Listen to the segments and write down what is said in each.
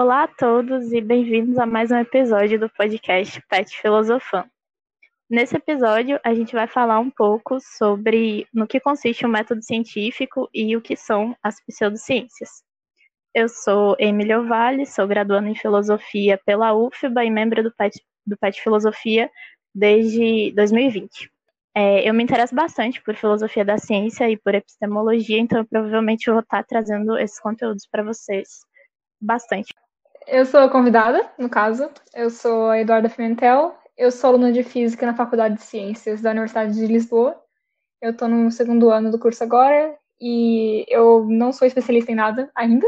Olá a todos e bem-vindos a mais um episódio do podcast Pet Filosofando. Nesse episódio, a gente vai falar um pouco sobre no que consiste o método científico e o que são as pseudociências. Eu sou Emília Vale, sou graduanda em Filosofia pela UFBA e membro do PET, do PET Filosofia desde 2020. É, eu me interesso bastante por filosofia da ciência e por epistemologia, então eu provavelmente vou estar trazendo esses conteúdos para vocês bastante. Eu sou convidada, no caso. Eu sou a Eduarda Pimentel. Eu sou aluna de Física na Faculdade de Ciências da Universidade de Lisboa. Eu estou no segundo ano do curso agora e eu não sou especialista em nada ainda,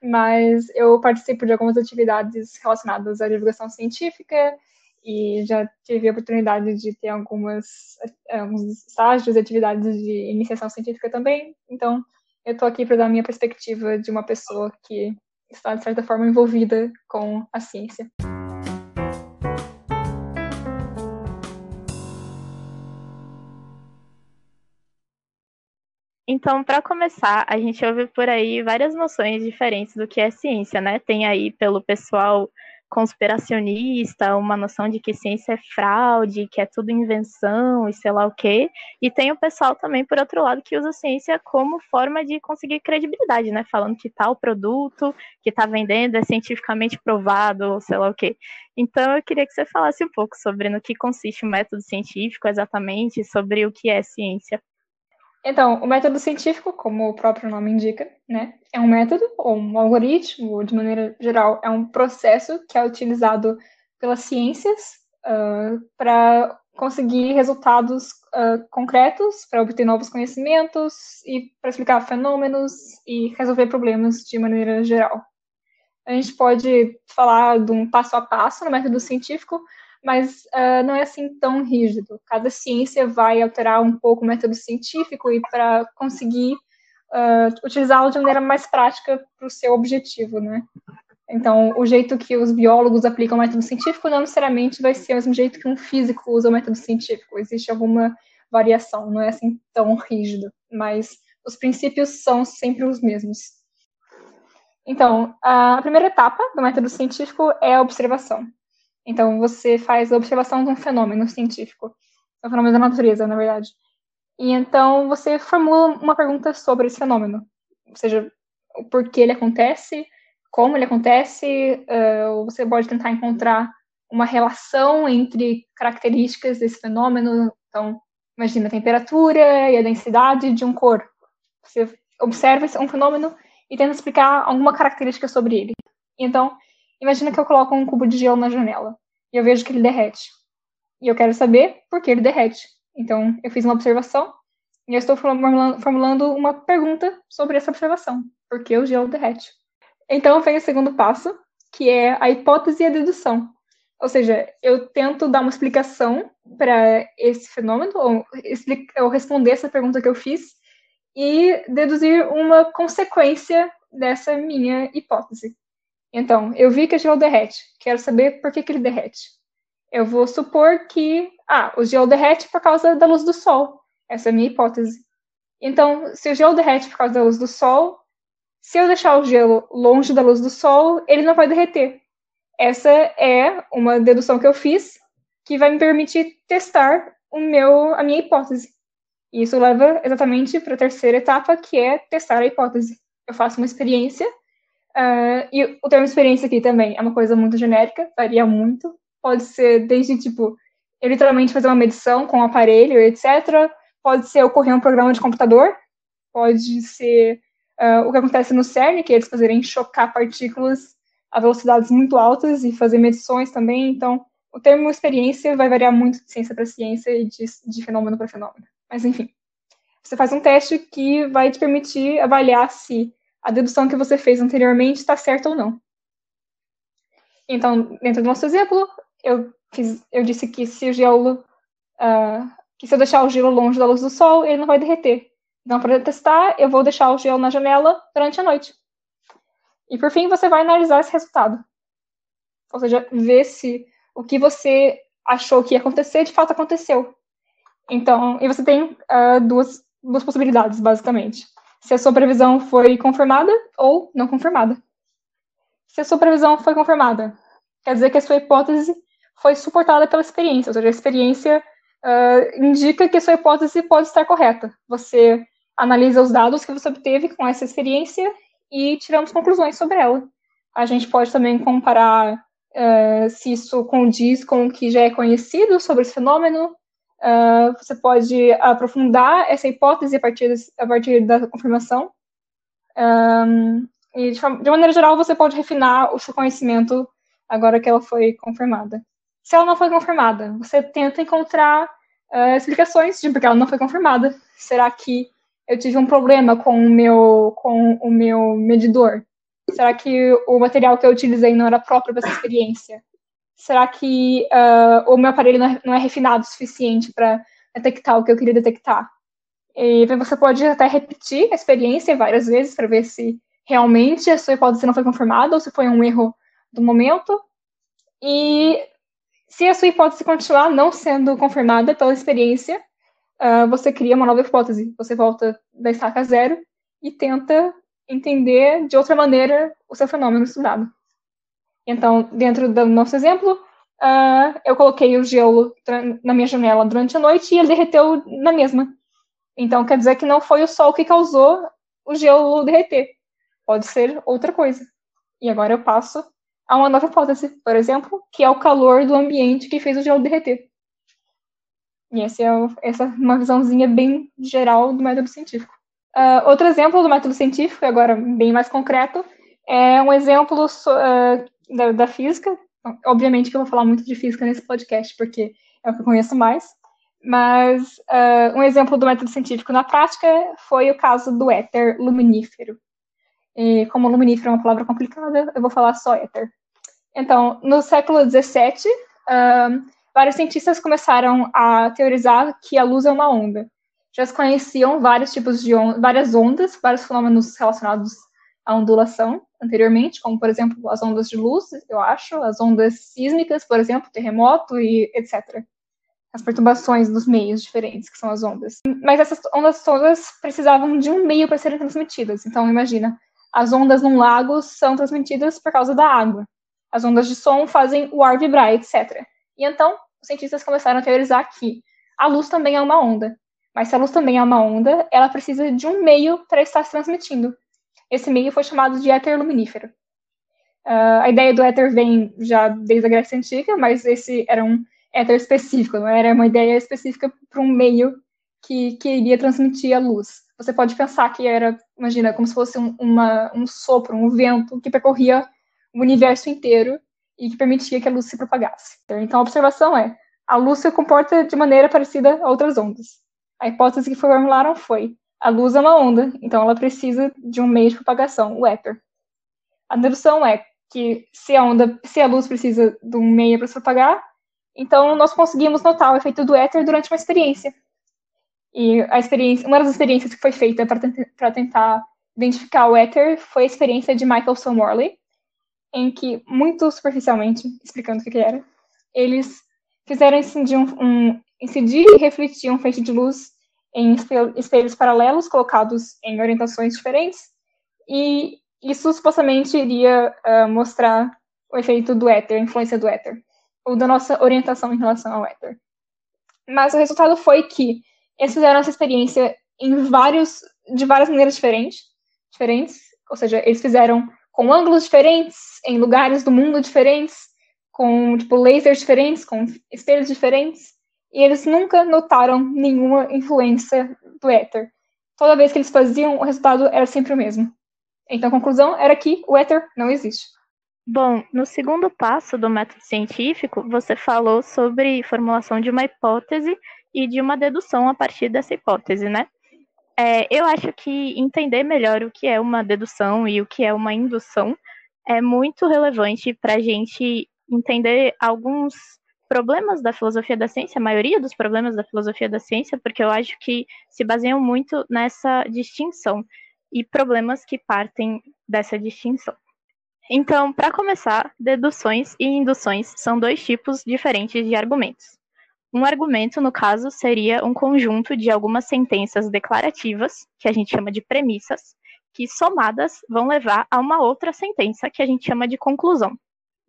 mas eu participo de algumas atividades relacionadas à divulgação científica e já tive a oportunidade de ter algumas alguns estágios e atividades de iniciação científica também. Então, eu estou aqui para dar a minha perspectiva de uma pessoa que está, de certa forma, envolvida com a ciência. Então, para começar, a gente ouve por aí várias noções diferentes do que é ciência, né? Tem aí pelo pessoal conspiracionista, uma noção de que ciência é fraude, que é tudo invenção e sei lá o quê. E tem o pessoal também, por outro lado, que usa a ciência como forma de conseguir credibilidade, né? Falando que tal produto que está vendendo é cientificamente provado, ou sei lá o quê. Então eu queria que você falasse um pouco sobre no que consiste o método científico exatamente, sobre o que é ciência. Então, o método científico, como o próprio nome indica, né, é um método ou um algoritmo, ou de maneira geral, é um processo que é utilizado pelas ciências uh, para conseguir resultados uh, concretos, para obter novos conhecimentos e para explicar fenômenos e resolver problemas de maneira geral. A gente pode falar de um passo a passo no método científico, mas uh, não é assim tão rígido. Cada ciência vai alterar um pouco o método científico e para conseguir uh, utilizá-lo de maneira mais prática para o seu objetivo, né? Então, o jeito que os biólogos aplicam o método científico não necessariamente vai ser o mesmo jeito que um físico usa o método científico. Existe alguma variação, não é assim tão rígido, mas os princípios são sempre os mesmos. Então, a primeira etapa do método científico é a observação. Então, você faz a observação de um fenômeno científico, é um fenômeno da natureza, na verdade. E então você formula uma pergunta sobre esse fenômeno, ou seja, o porquê ele acontece, como ele acontece, uh, você pode tentar encontrar uma relação entre características desse fenômeno. Então, imagina a temperatura e a densidade de um corpo. Você observa um fenômeno e tenta explicar alguma característica sobre ele. Então, Imagina que eu coloco um cubo de gelo na janela e eu vejo que ele derrete. E eu quero saber por que ele derrete. Então, eu fiz uma observação e eu estou formulando, uma pergunta sobre essa observação. Por que o gelo derrete? Então, vem o segundo passo, que é a hipótese e a dedução. Ou seja, eu tento dar uma explicação para esse fenômeno, ou, ou responder essa pergunta que eu fiz, e deduzir uma consequência dessa minha hipótese. Então, eu vi que o gelo derrete. Quero saber por que, que ele derrete. Eu vou supor que, ah, o gelo derrete por causa da luz do sol. Essa é a minha hipótese. Então, se o gelo derrete por causa da luz do sol, se eu deixar o gelo longe da luz do sol, ele não vai derreter. Essa é uma dedução que eu fiz que vai me permitir testar o meu, a minha hipótese. E isso leva exatamente para a terceira etapa, que é testar a hipótese. Eu faço uma experiência Uh, e o termo experiência aqui também é uma coisa muito genérica, varia muito. Pode ser desde, tipo, eu literalmente fazer uma medição com um aparelho, etc. Pode ser ocorrer um programa de computador. Pode ser uh, o que acontece no CERN, que é eles fazerem chocar partículas a velocidades muito altas e fazer medições também. Então, o termo experiência vai variar muito de ciência para ciência e de, de fenômeno para fenômeno. Mas, enfim, você faz um teste que vai te permitir avaliar se a dedução que você fez anteriormente está certa ou não. Então, dentro do nosso exemplo, eu, fiz, eu disse que se o gelo, uh, que se eu deixar o gelo longe da luz do sol, ele não vai derreter. Então, para testar, eu vou deixar o gelo na janela durante a noite. E por fim, você vai analisar esse resultado. Ou seja, ver se o que você achou que ia acontecer de fato aconteceu. Então, e você tem uh, duas, duas possibilidades, basicamente se a sua previsão foi confirmada ou não confirmada. se a sua previsão foi confirmada. Quer dizer que a sua hipótese foi suportada pela experiência, ou seja, a experiência uh, indica que a sua hipótese pode estar correta. Você analisa os dados que você obteve com essa experiência e tiramos conclusões sobre ela. A gente pode também comparar uh, se isso condiz com o que já é conhecido sobre esse fenômeno. Uh, você pode aprofundar essa hipótese a partir, a partir da confirmação. Um, e de, de maneira geral, você pode refinar o seu conhecimento agora que ela foi confirmada. Se ela não foi confirmada, você tenta encontrar uh, explicações de porque ela não foi confirmada. Será que eu tive um problema com o meu, com o meu medidor? Será que o material que eu utilizei não era próprio para essa experiência? Será que uh, o meu aparelho não é, não é refinado o suficiente para detectar o que eu queria detectar? E você pode até repetir a experiência várias vezes para ver se realmente a sua hipótese não foi confirmada ou se foi um erro do momento. E se a sua hipótese continuar não sendo confirmada pela experiência, uh, você cria uma nova hipótese. Você volta da estaca zero e tenta entender de outra maneira o seu fenômeno estudado. Então, dentro do nosso exemplo, uh, eu coloquei o gelo na minha janela durante a noite e ele derreteu na mesma. Então, quer dizer que não foi o sol que causou o gelo derreter. Pode ser outra coisa. E agora eu passo a uma nova hipótese, por exemplo, que é o calor do ambiente que fez o gelo derreter. E essa é, essa é uma visãozinha bem geral do método científico. Uh, outro exemplo do método científico, agora bem mais concreto, é um exemplo uh, da, da, física. Obviamente que eu vou falar muito de física nesse podcast, porque é o que eu conheço mais. Mas uh, um exemplo do método científico na prática foi o caso do éter luminífero. E como luminífero é uma palavra complicada, eu vou falar só éter. Então, no século XVII, vários cientistas começaram a teorizar que a luz é uma onda. Já se conheciam vários tipos de on várias ondas, vários fenômenos relacionados à ondulação anteriormente, como, por exemplo, as ondas de luz, eu acho, as ondas sísmicas, por exemplo, terremoto e etc. As perturbações dos meios diferentes, que são as ondas. Mas essas ondas todas precisavam de um meio para serem transmitidas. Então, imagina, as ondas num lago são transmitidas por causa da água. As ondas de som fazem o ar vibrar, etc. E então, os cientistas começaram a teorizar que a luz também é uma onda. Mas se a luz também é uma onda, ela precisa de um meio para estar se transmitindo. Esse meio foi chamado de éter luminífero. Uh, a ideia do éter vem já desde a Grécia Antiga, mas esse era um éter específico, não era uma ideia específica para um meio que, que iria transmitir a luz. Você pode pensar que era, imagina, como se fosse um, uma, um sopro, um vento que percorria o universo inteiro e que permitia que a luz se propagasse. Então a observação é: a luz se comporta de maneira parecida a outras ondas. A hipótese que formularam foi: a luz é uma onda, então ela precisa de um meio de propagação, o éter. A dedução é que se a onda, se a luz precisa de um meio para se propagar, então nós conseguimos notar o efeito do éter durante uma experiência. E a experiência, uma das experiências que foi feita para tentar identificar o éter foi a experiência de Michael Morley, em que, muito superficialmente, explicando o que, que era, eles fizeram incidir, um, um, incidir e refletir um feixe de luz em espelhos paralelos colocados em orientações diferentes, e isso supostamente iria uh, mostrar o efeito do éter, a influência do éter, ou da nossa orientação em relação ao éter. Mas o resultado foi que eles fizeram essa experiência em vários, de várias maneiras diferentes, diferentes, ou seja, eles fizeram com ângulos diferentes, em lugares do mundo diferentes, com tipo lasers diferentes, com espelhos diferentes, e eles nunca notaram nenhuma influência do éter. Toda vez que eles faziam, o resultado era sempre o mesmo. Então a conclusão era que o éter não existe. Bom, no segundo passo do método científico, você falou sobre formulação de uma hipótese e de uma dedução a partir dessa hipótese, né? É, eu acho que entender melhor o que é uma dedução e o que é uma indução é muito relevante para a gente entender alguns problemas da filosofia da ciência, a maioria dos problemas da filosofia da ciência, porque eu acho que se baseiam muito nessa distinção e problemas que partem dessa distinção. Então, para começar, deduções e induções são dois tipos diferentes de argumentos. Um argumento, no caso, seria um conjunto de algumas sentenças declarativas, que a gente chama de premissas, que somadas vão levar a uma outra sentença que a gente chama de conclusão.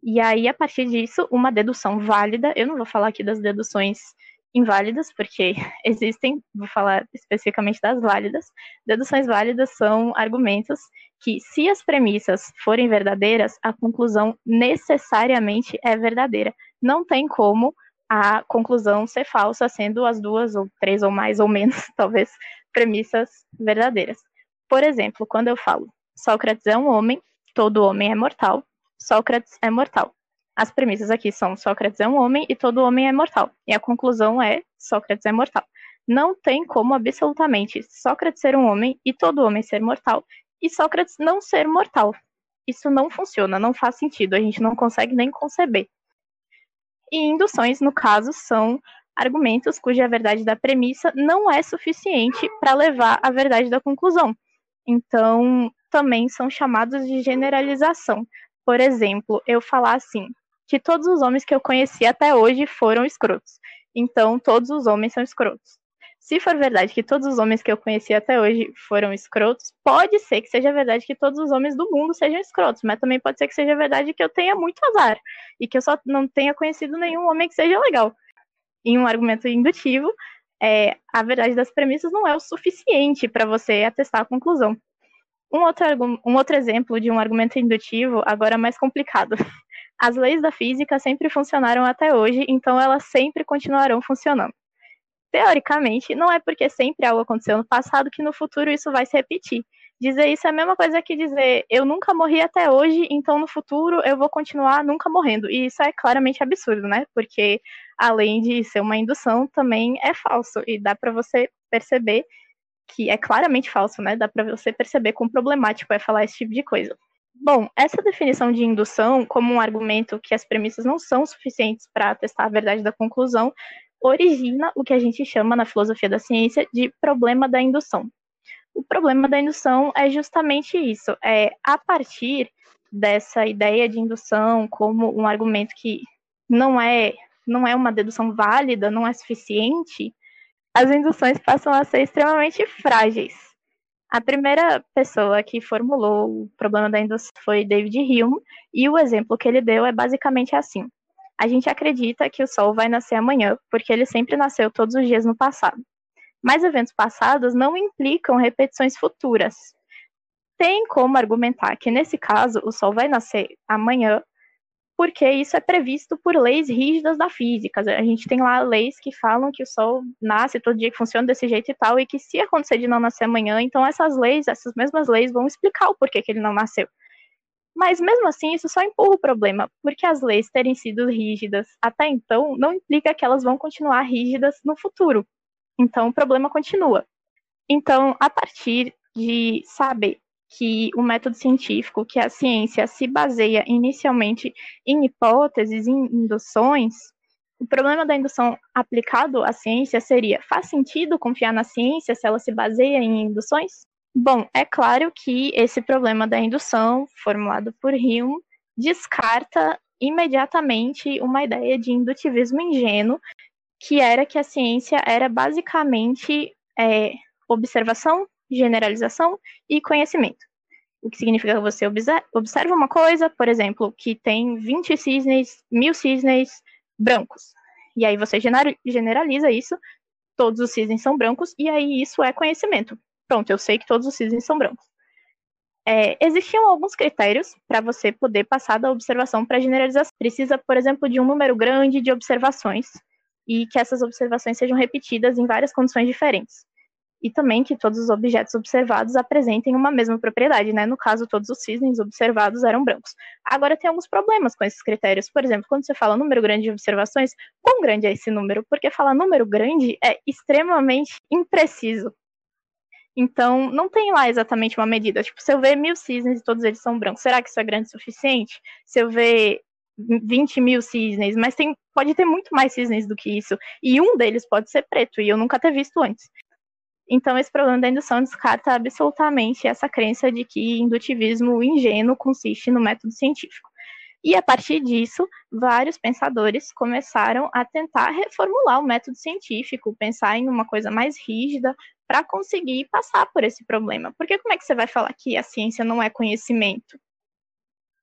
E aí, a partir disso, uma dedução válida, eu não vou falar aqui das deduções inválidas, porque existem, vou falar especificamente das válidas. Deduções válidas são argumentos que, se as premissas forem verdadeiras, a conclusão necessariamente é verdadeira. Não tem como a conclusão ser falsa, sendo as duas, ou três, ou mais, ou menos, talvez, premissas verdadeiras. Por exemplo, quando eu falo Sócrates é um homem, todo homem é mortal, Sócrates é mortal. As premissas aqui são Sócrates é um homem e todo homem é mortal. E a conclusão é Sócrates é mortal. Não tem como absolutamente Sócrates ser um homem e todo homem ser mortal e Sócrates não ser mortal. Isso não funciona, não faz sentido, a gente não consegue nem conceber. E induções, no caso, são argumentos cuja verdade da premissa não é suficiente para levar à verdade da conclusão. Então, também são chamados de generalização. Por exemplo, eu falar assim, que todos os homens que eu conheci até hoje foram escrotos. Então, todos os homens são escrotos. Se for verdade que todos os homens que eu conheci até hoje foram escrotos, pode ser que seja verdade que todos os homens do mundo sejam escrotos, mas também pode ser que seja verdade que eu tenha muito azar e que eu só não tenha conhecido nenhum homem que seja legal. Em um argumento indutivo, é, a verdade das premissas não é o suficiente para você atestar a conclusão. Um outro, um outro exemplo de um argumento indutivo, agora mais complicado. As leis da física sempre funcionaram até hoje, então elas sempre continuarão funcionando. Teoricamente, não é porque sempre algo aconteceu no passado que no futuro isso vai se repetir. Dizer isso é a mesma coisa que dizer eu nunca morri até hoje, então no futuro eu vou continuar nunca morrendo. E isso é claramente absurdo, né? Porque além de ser uma indução, também é falso e dá para você perceber que é claramente falso, né? Dá para você perceber quão problemático é falar esse tipo de coisa. Bom, essa definição de indução como um argumento que as premissas não são suficientes para testar a verdade da conclusão origina o que a gente chama na filosofia da ciência de problema da indução. O problema da indução é justamente isso, é a partir dessa ideia de indução como um argumento que não é não é uma dedução válida, não é suficiente, as induções passam a ser extremamente frágeis. A primeira pessoa que formulou o problema da indução foi David Hume, e o exemplo que ele deu é basicamente assim. A gente acredita que o Sol vai nascer amanhã, porque ele sempre nasceu todos os dias no passado. Mas eventos passados não implicam repetições futuras. Tem como argumentar que, nesse caso, o Sol vai nascer amanhã, porque isso é previsto por leis rígidas da física. A gente tem lá leis que falam que o Sol nasce todo dia, que funciona desse jeito e tal, e que se acontecer de não nascer amanhã, então essas leis, essas mesmas leis, vão explicar o porquê que ele não nasceu. Mas mesmo assim, isso só empurra o problema, porque as leis terem sido rígidas até então não implica que elas vão continuar rígidas no futuro. Então o problema continua. Então, a partir de saber que o método científico, que a ciência se baseia inicialmente em hipóteses, em induções, o problema da indução aplicado à ciência seria: faz sentido confiar na ciência se ela se baseia em induções? Bom, é claro que esse problema da indução, formulado por Hume, descarta imediatamente uma ideia de indutivismo ingênuo, que era que a ciência era basicamente é, observação, generalização e conhecimento. O que significa que você observa uma coisa, por exemplo, que tem 20 cisnes, mil cisnes brancos. E aí você generaliza isso, todos os cisnes são brancos, e aí isso é conhecimento. Pronto, eu sei que todos os cisnes são brancos. É, existiam alguns critérios para você poder passar da observação para a generalização. Precisa, por exemplo, de um número grande de observações e que essas observações sejam repetidas em várias condições diferentes e também que todos os objetos observados apresentem uma mesma propriedade, né? No caso, todos os cisnes observados eram brancos. Agora tem alguns problemas com esses critérios. Por exemplo, quando você fala número grande de observações, quão grande é esse número? Porque falar número grande é extremamente impreciso. Então, não tem lá exatamente uma medida. Tipo, se eu ver mil cisnes e todos eles são brancos, será que isso é grande o suficiente? Se eu ver 20 mil cisnes, mas tem, pode ter muito mais cisnes do que isso. E um deles pode ser preto, e eu nunca ter visto antes. Então, esse problema da indução descarta absolutamente essa crença de que indutivismo ingênuo consiste no método científico. E a partir disso, vários pensadores começaram a tentar reformular o método científico, pensar em uma coisa mais rígida, para conseguir passar por esse problema. Porque como é que você vai falar que a ciência não é conhecimento?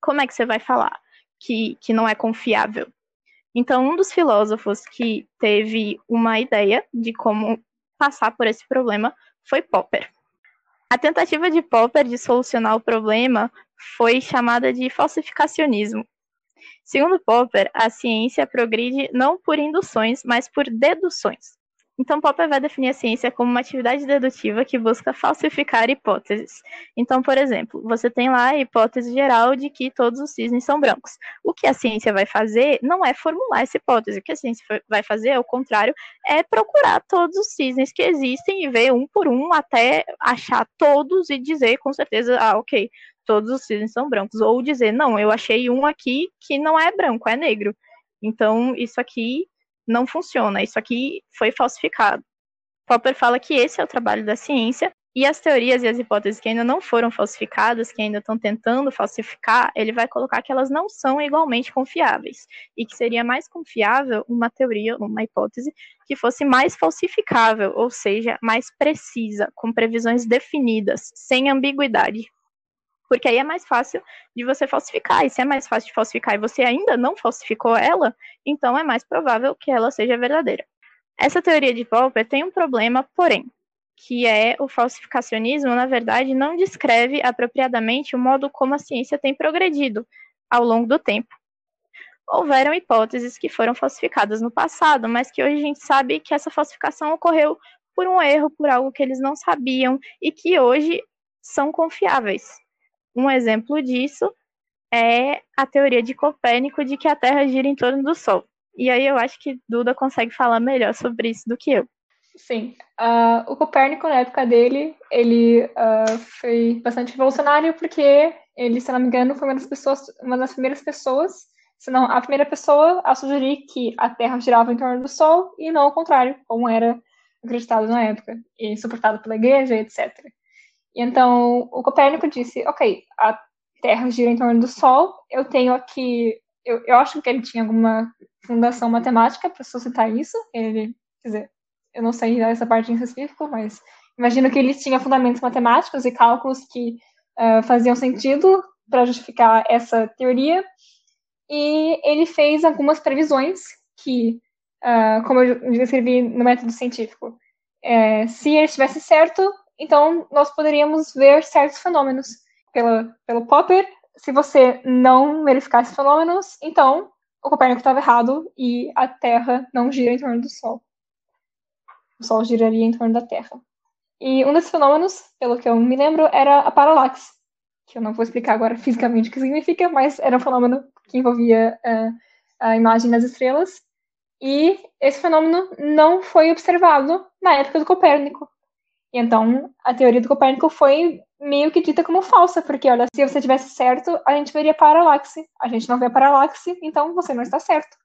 Como é que você vai falar que, que não é confiável? Então, um dos filósofos que teve uma ideia de como passar por esse problema foi Popper. A tentativa de Popper de solucionar o problema foi chamada de falsificacionismo. Segundo Popper, a ciência progride não por induções, mas por deduções. Então, Popper vai definir a ciência como uma atividade dedutiva que busca falsificar hipóteses. Então, por exemplo, você tem lá a hipótese geral de que todos os cisnes são brancos. O que a ciência vai fazer não é formular essa hipótese. O que a ciência vai fazer, ao contrário, é procurar todos os cisnes que existem e ver um por um até achar todos e dizer com certeza, ah, ok, todos os cisnes são brancos. Ou dizer, não, eu achei um aqui que não é branco, é negro. Então, isso aqui não funciona, isso aqui foi falsificado. Popper fala que esse é o trabalho da ciência e as teorias e as hipóteses que ainda não foram falsificadas, que ainda estão tentando falsificar, ele vai colocar que elas não são igualmente confiáveis e que seria mais confiável uma teoria, uma hipótese que fosse mais falsificável, ou seja, mais precisa, com previsões definidas, sem ambiguidade porque aí é mais fácil de você falsificar. E se é mais fácil de falsificar e você ainda não falsificou ela, então é mais provável que ela seja verdadeira. Essa teoria de Popper tem um problema, porém, que é o falsificacionismo, na verdade, não descreve apropriadamente o modo como a ciência tem progredido ao longo do tempo. Houveram hipóteses que foram falsificadas no passado, mas que hoje a gente sabe que essa falsificação ocorreu por um erro, por algo que eles não sabiam e que hoje são confiáveis. Um exemplo disso é a teoria de Copérnico de que a Terra gira em torno do Sol. E aí eu acho que Duda consegue falar melhor sobre isso do que eu. Sim. Uh, o Copérnico, na época dele, ele uh, foi bastante revolucionário porque ele, se não me engano, foi uma das, pessoas, uma das primeiras pessoas, se não a primeira pessoa a sugerir que a Terra girava em torno do Sol e não o contrário, como era acreditado na época, e suportado pela igreja, etc. E então o Copérnico disse: ok, a Terra gira em torno do Sol, eu tenho aqui. Eu, eu acho que ele tinha alguma fundação matemática para suscitar isso. Ele, quer dizer, eu não sei essa parte em específico, mas imagino que ele tinha fundamentos matemáticos e cálculos que uh, faziam sentido para justificar essa teoria. E ele fez algumas previsões que, uh, como eu descrevi no método científico, é, se ele estivesse certo, então nós poderíamos ver certos fenômenos. Pela, pelo Popper, se você não verificar esses fenômenos, então o Copérnico estava errado e a Terra não gira em torno do Sol. O Sol giraria em torno da Terra. E um desses fenômenos, pelo que eu me lembro, era a paralaxe, que eu não vou explicar agora fisicamente o que significa, mas era um fenômeno que envolvia uh, a imagem das estrelas. E esse fenômeno não foi observado na época do Copérnico. Então, a teoria do Copérnico foi meio que dita como falsa, porque, olha, se você tivesse certo, a gente veria paralaxe. A gente não vê paralaxe, então você não está certo.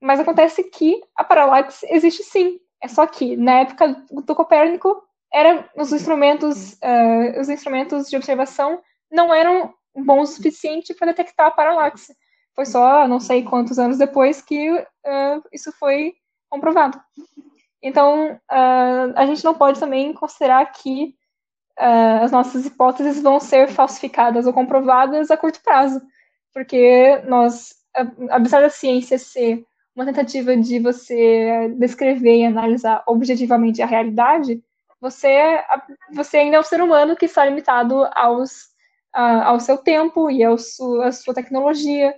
Mas acontece que a paralaxe existe sim. É só que, na época do Copérnico, era, os, instrumentos, uh, os instrumentos de observação não eram bons o suficiente para detectar a paralaxe. Foi só não sei quantos anos depois que uh, isso foi comprovado. Então, uh, a gente não pode também considerar que uh, as nossas hipóteses vão ser falsificadas ou comprovadas a curto prazo, porque nós, apesar da ciência ser uma tentativa de você descrever e analisar objetivamente a realidade, você, você ainda é um ser humano que está limitado aos, uh, ao seu tempo e ao su, à sua tecnologia.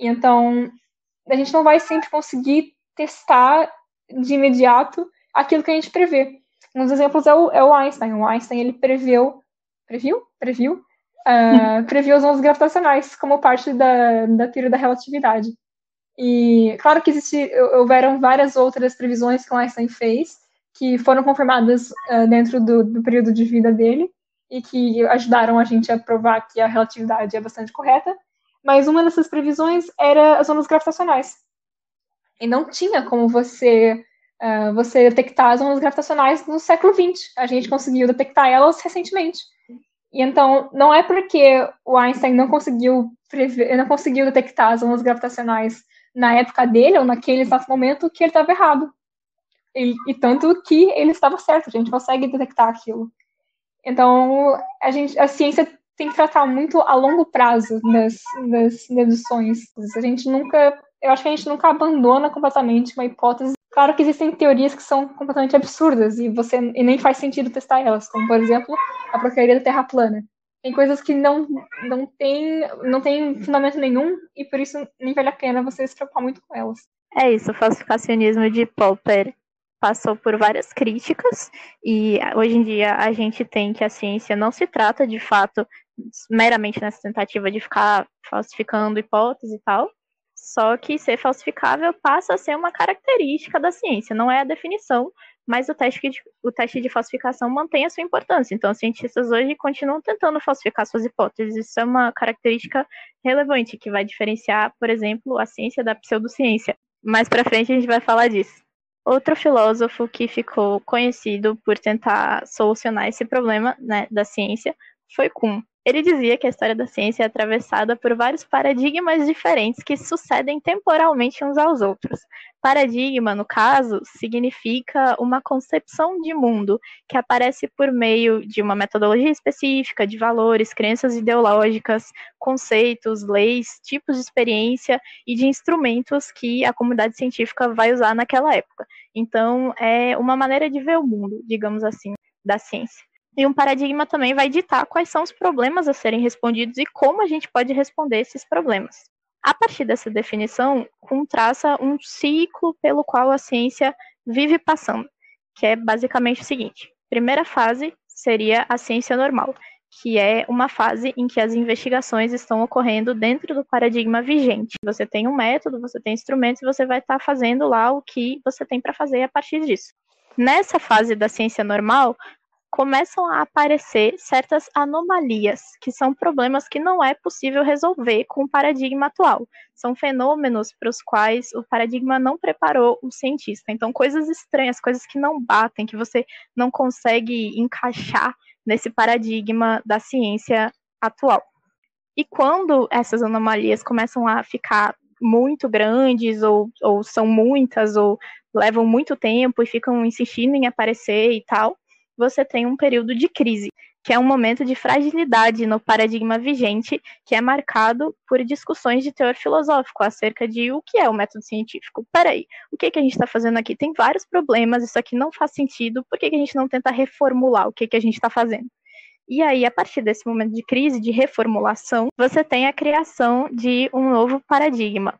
E então, a gente não vai sempre conseguir testar de imediato aquilo que a gente prevê. Um dos exemplos é o, é o Einstein. O Einstein ele preveu, previu, previu, uh, previu as ondas gravitacionais como parte da, da teoria da relatividade. E claro que existe, houveram várias outras previsões que o Einstein fez que foram confirmadas uh, dentro do, do período de vida dele e que ajudaram a gente a provar que a relatividade é bastante correta. Mas uma dessas previsões era as ondas gravitacionais. E não tinha como você uh, você detectar as ondas gravitacionais no século XX. A gente conseguiu detectar elas recentemente. E então, não é porque o Einstein não conseguiu prever, não conseguiu detectar as ondas gravitacionais na época dele, ou naquele exato momento, que ele estava errado. E, e, tanto que ele estava certo, a gente consegue detectar aquilo. Então, a, gente, a ciência tem que tratar muito a longo prazo das, das deduções. A gente nunca, eu acho que a gente nunca abandona completamente uma hipótese. Claro que existem teorias que são completamente absurdas e você e nem faz sentido testar elas, como por exemplo a porcaria da Terra plana. Tem coisas que não não tem não tem fundamento nenhum e por isso nem vale a pena você se preocupar muito com elas. É isso, o falsificacionismo de Popper passou por várias críticas e hoje em dia a gente tem que a ciência não se trata de fato meramente nessa tentativa de ficar falsificando hipóteses e tal, só que ser falsificável passa a ser uma característica da ciência, não é a definição, mas o teste de, o teste de falsificação mantém a sua importância. Então, os cientistas hoje continuam tentando falsificar suas hipóteses. Isso é uma característica relevante que vai diferenciar, por exemplo, a ciência da pseudociência. Mais para frente a gente vai falar disso. Outro filósofo que ficou conhecido por tentar solucionar esse problema né, da ciência foi Kuhn. Ele dizia que a história da ciência é atravessada por vários paradigmas diferentes que sucedem temporalmente uns aos outros. Paradigma, no caso, significa uma concepção de mundo que aparece por meio de uma metodologia específica, de valores, crenças ideológicas, conceitos, leis, tipos de experiência e de instrumentos que a comunidade científica vai usar naquela época. Então, é uma maneira de ver o mundo, digamos assim, da ciência. E um paradigma também vai ditar quais são os problemas a serem respondidos e como a gente pode responder esses problemas. A partir dessa definição, Kuhn traça um ciclo pelo qual a ciência vive passando, que é basicamente o seguinte: primeira fase seria a ciência normal, que é uma fase em que as investigações estão ocorrendo dentro do paradigma vigente. Você tem um método, você tem instrumentos, você vai estar fazendo lá o que você tem para fazer a partir disso. Nessa fase da ciência normal, começam a aparecer certas anomalias, que são problemas que não é possível resolver com o paradigma atual. São fenômenos para os quais o paradigma não preparou o cientista. Então, coisas estranhas, coisas que não batem, que você não consegue encaixar nesse paradigma da ciência atual. E quando essas anomalias começam a ficar muito grandes, ou, ou são muitas, ou levam muito tempo e ficam insistindo em aparecer e tal, você tem um período de crise, que é um momento de fragilidade no paradigma vigente, que é marcado por discussões de teor filosófico acerca de o que é o método científico. Peraí, o que, que a gente está fazendo aqui? Tem vários problemas, isso aqui não faz sentido, por que, que a gente não tenta reformular o que, que a gente está fazendo? E aí, a partir desse momento de crise, de reformulação, você tem a criação de um novo paradigma.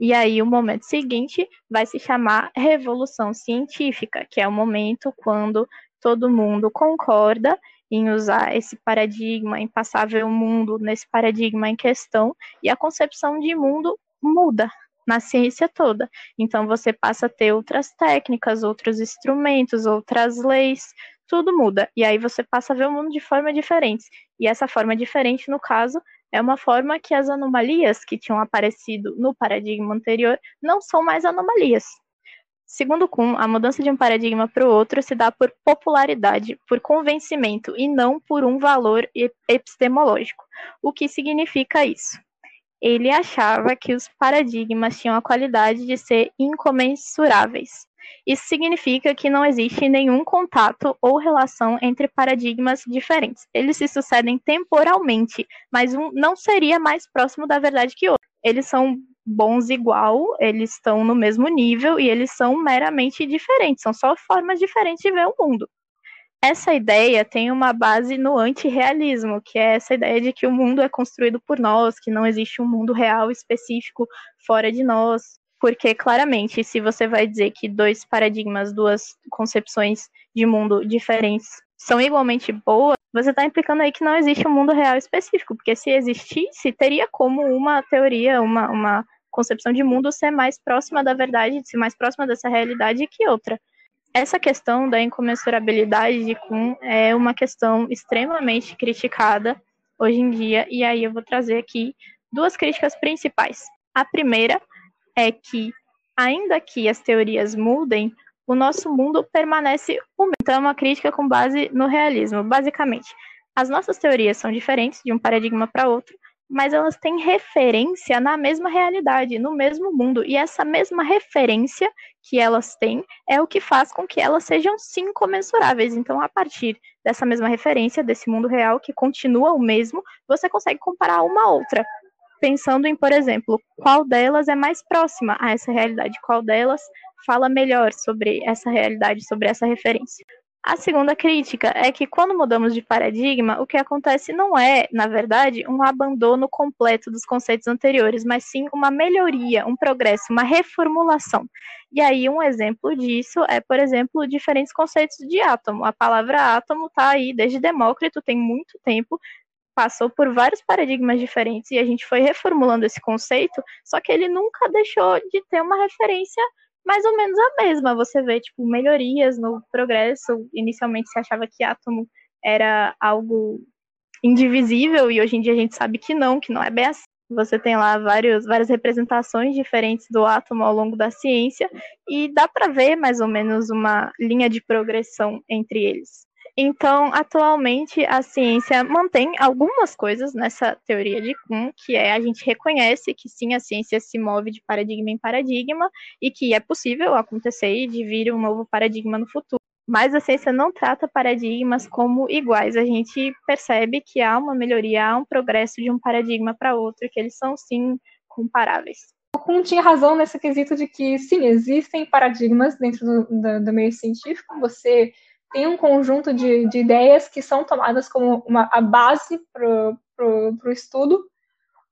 E aí, o momento seguinte vai se chamar Revolução Científica, que é o momento quando todo mundo concorda em usar esse paradigma, em passar a ver o mundo nesse paradigma em questão, e a concepção de mundo muda na ciência toda. Então você passa a ter outras técnicas, outros instrumentos, outras leis, tudo muda. E aí você passa a ver o mundo de forma diferente. E essa forma diferente, no caso, é uma forma que as anomalias que tinham aparecido no paradigma anterior não são mais anomalias. Segundo Kuhn, a mudança de um paradigma para o outro se dá por popularidade, por convencimento e não por um valor epistemológico. O que significa isso? Ele achava que os paradigmas tinham a qualidade de ser incomensuráveis. Isso significa que não existe nenhum contato ou relação entre paradigmas diferentes. Eles se sucedem temporalmente, mas um não seria mais próximo da verdade que outro. Eles são bons igual, eles estão no mesmo nível e eles são meramente diferentes, são só formas diferentes de ver o mundo. Essa ideia tem uma base no antirrealismo, que é essa ideia de que o mundo é construído por nós, que não existe um mundo real específico fora de nós. Porque, claramente, se você vai dizer que dois paradigmas, duas concepções de mundo diferentes são igualmente boas, você está implicando aí que não existe um mundo real específico, porque se existisse, teria como uma teoria, uma, uma concepção de mundo ser mais próxima da verdade, ser mais próxima dessa realidade que outra. Essa questão da incomensurabilidade de Kuhn é uma questão extremamente criticada hoje em dia, e aí eu vou trazer aqui duas críticas principais. A primeira é que, ainda que as teorias mudem, o nosso mundo permanece o mesmo. Então, é uma crítica com base no realismo. Basicamente, as nossas teorias são diferentes de um paradigma para outro, mas elas têm referência na mesma realidade, no mesmo mundo. E essa mesma referência que elas têm é o que faz com que elas sejam sim comensuráveis. Então, a partir dessa mesma referência, desse mundo real que continua o mesmo, você consegue comparar uma a outra. Pensando em, por exemplo, qual delas é mais próxima a essa realidade, qual delas fala melhor sobre essa realidade, sobre essa referência. A segunda crítica é que quando mudamos de paradigma, o que acontece não é, na verdade, um abandono completo dos conceitos anteriores, mas sim uma melhoria, um progresso, uma reformulação. E aí um exemplo disso é, por exemplo, diferentes conceitos de átomo. A palavra átomo está aí desde Demócrito, tem muito tempo, passou por vários paradigmas diferentes e a gente foi reformulando esse conceito, só que ele nunca deixou de ter uma referência mais ou menos a mesma. Você vê, tipo, melhorias no progresso. Inicialmente se achava que átomo era algo indivisível e hoje em dia a gente sabe que não, que não é bem assim. Você tem lá vários, várias representações diferentes do átomo ao longo da ciência e dá para ver mais ou menos uma linha de progressão entre eles. Então, atualmente, a ciência mantém algumas coisas nessa teoria de Kuhn, que é a gente reconhece que sim, a ciência se move de paradigma em paradigma e que é possível acontecer de vir um novo paradigma no futuro. Mas a ciência não trata paradigmas como iguais. A gente percebe que há uma melhoria, há um progresso de um paradigma para outro, que eles são sim comparáveis. O Kuhn tinha razão nesse quesito de que, sim, existem paradigmas dentro do, do, do meio científico. Você tem um conjunto de, de ideias que são tomadas como uma, a base para o estudo,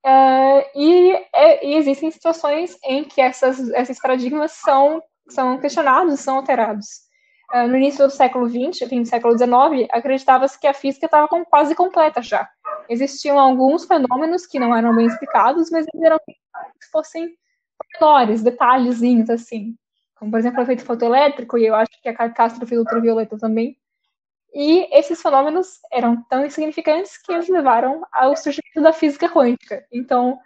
uh, e, é, e, existem situações em que essas, esses paradigmas são, são questionados, são alterados. Uh, no início do século XX, fim do século XIX, acreditava-se que a física estava com, quase completa já. Existiam alguns fenômenos que não eram bem explicados, mas eram que fossem menores, detalhezinhos, assim como por exemplo o efeito fotoelétrico, e eu acho que a fio ultravioleta também. E esses fenômenos eram tão insignificantes que eles levaram ao surgimento da física quântica. Então,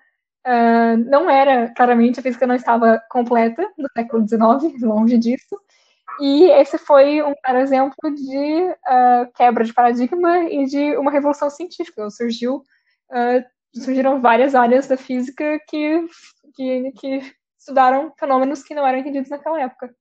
uh, não era, claramente, a física não estava completa no século XIX, longe disso. E esse foi um claro exemplo de uh, quebra de paradigma e de uma revolução científica. Surgiu, uh, surgiram várias áreas da física que, que, que estudaram fenômenos que não eram entendidos naquela época.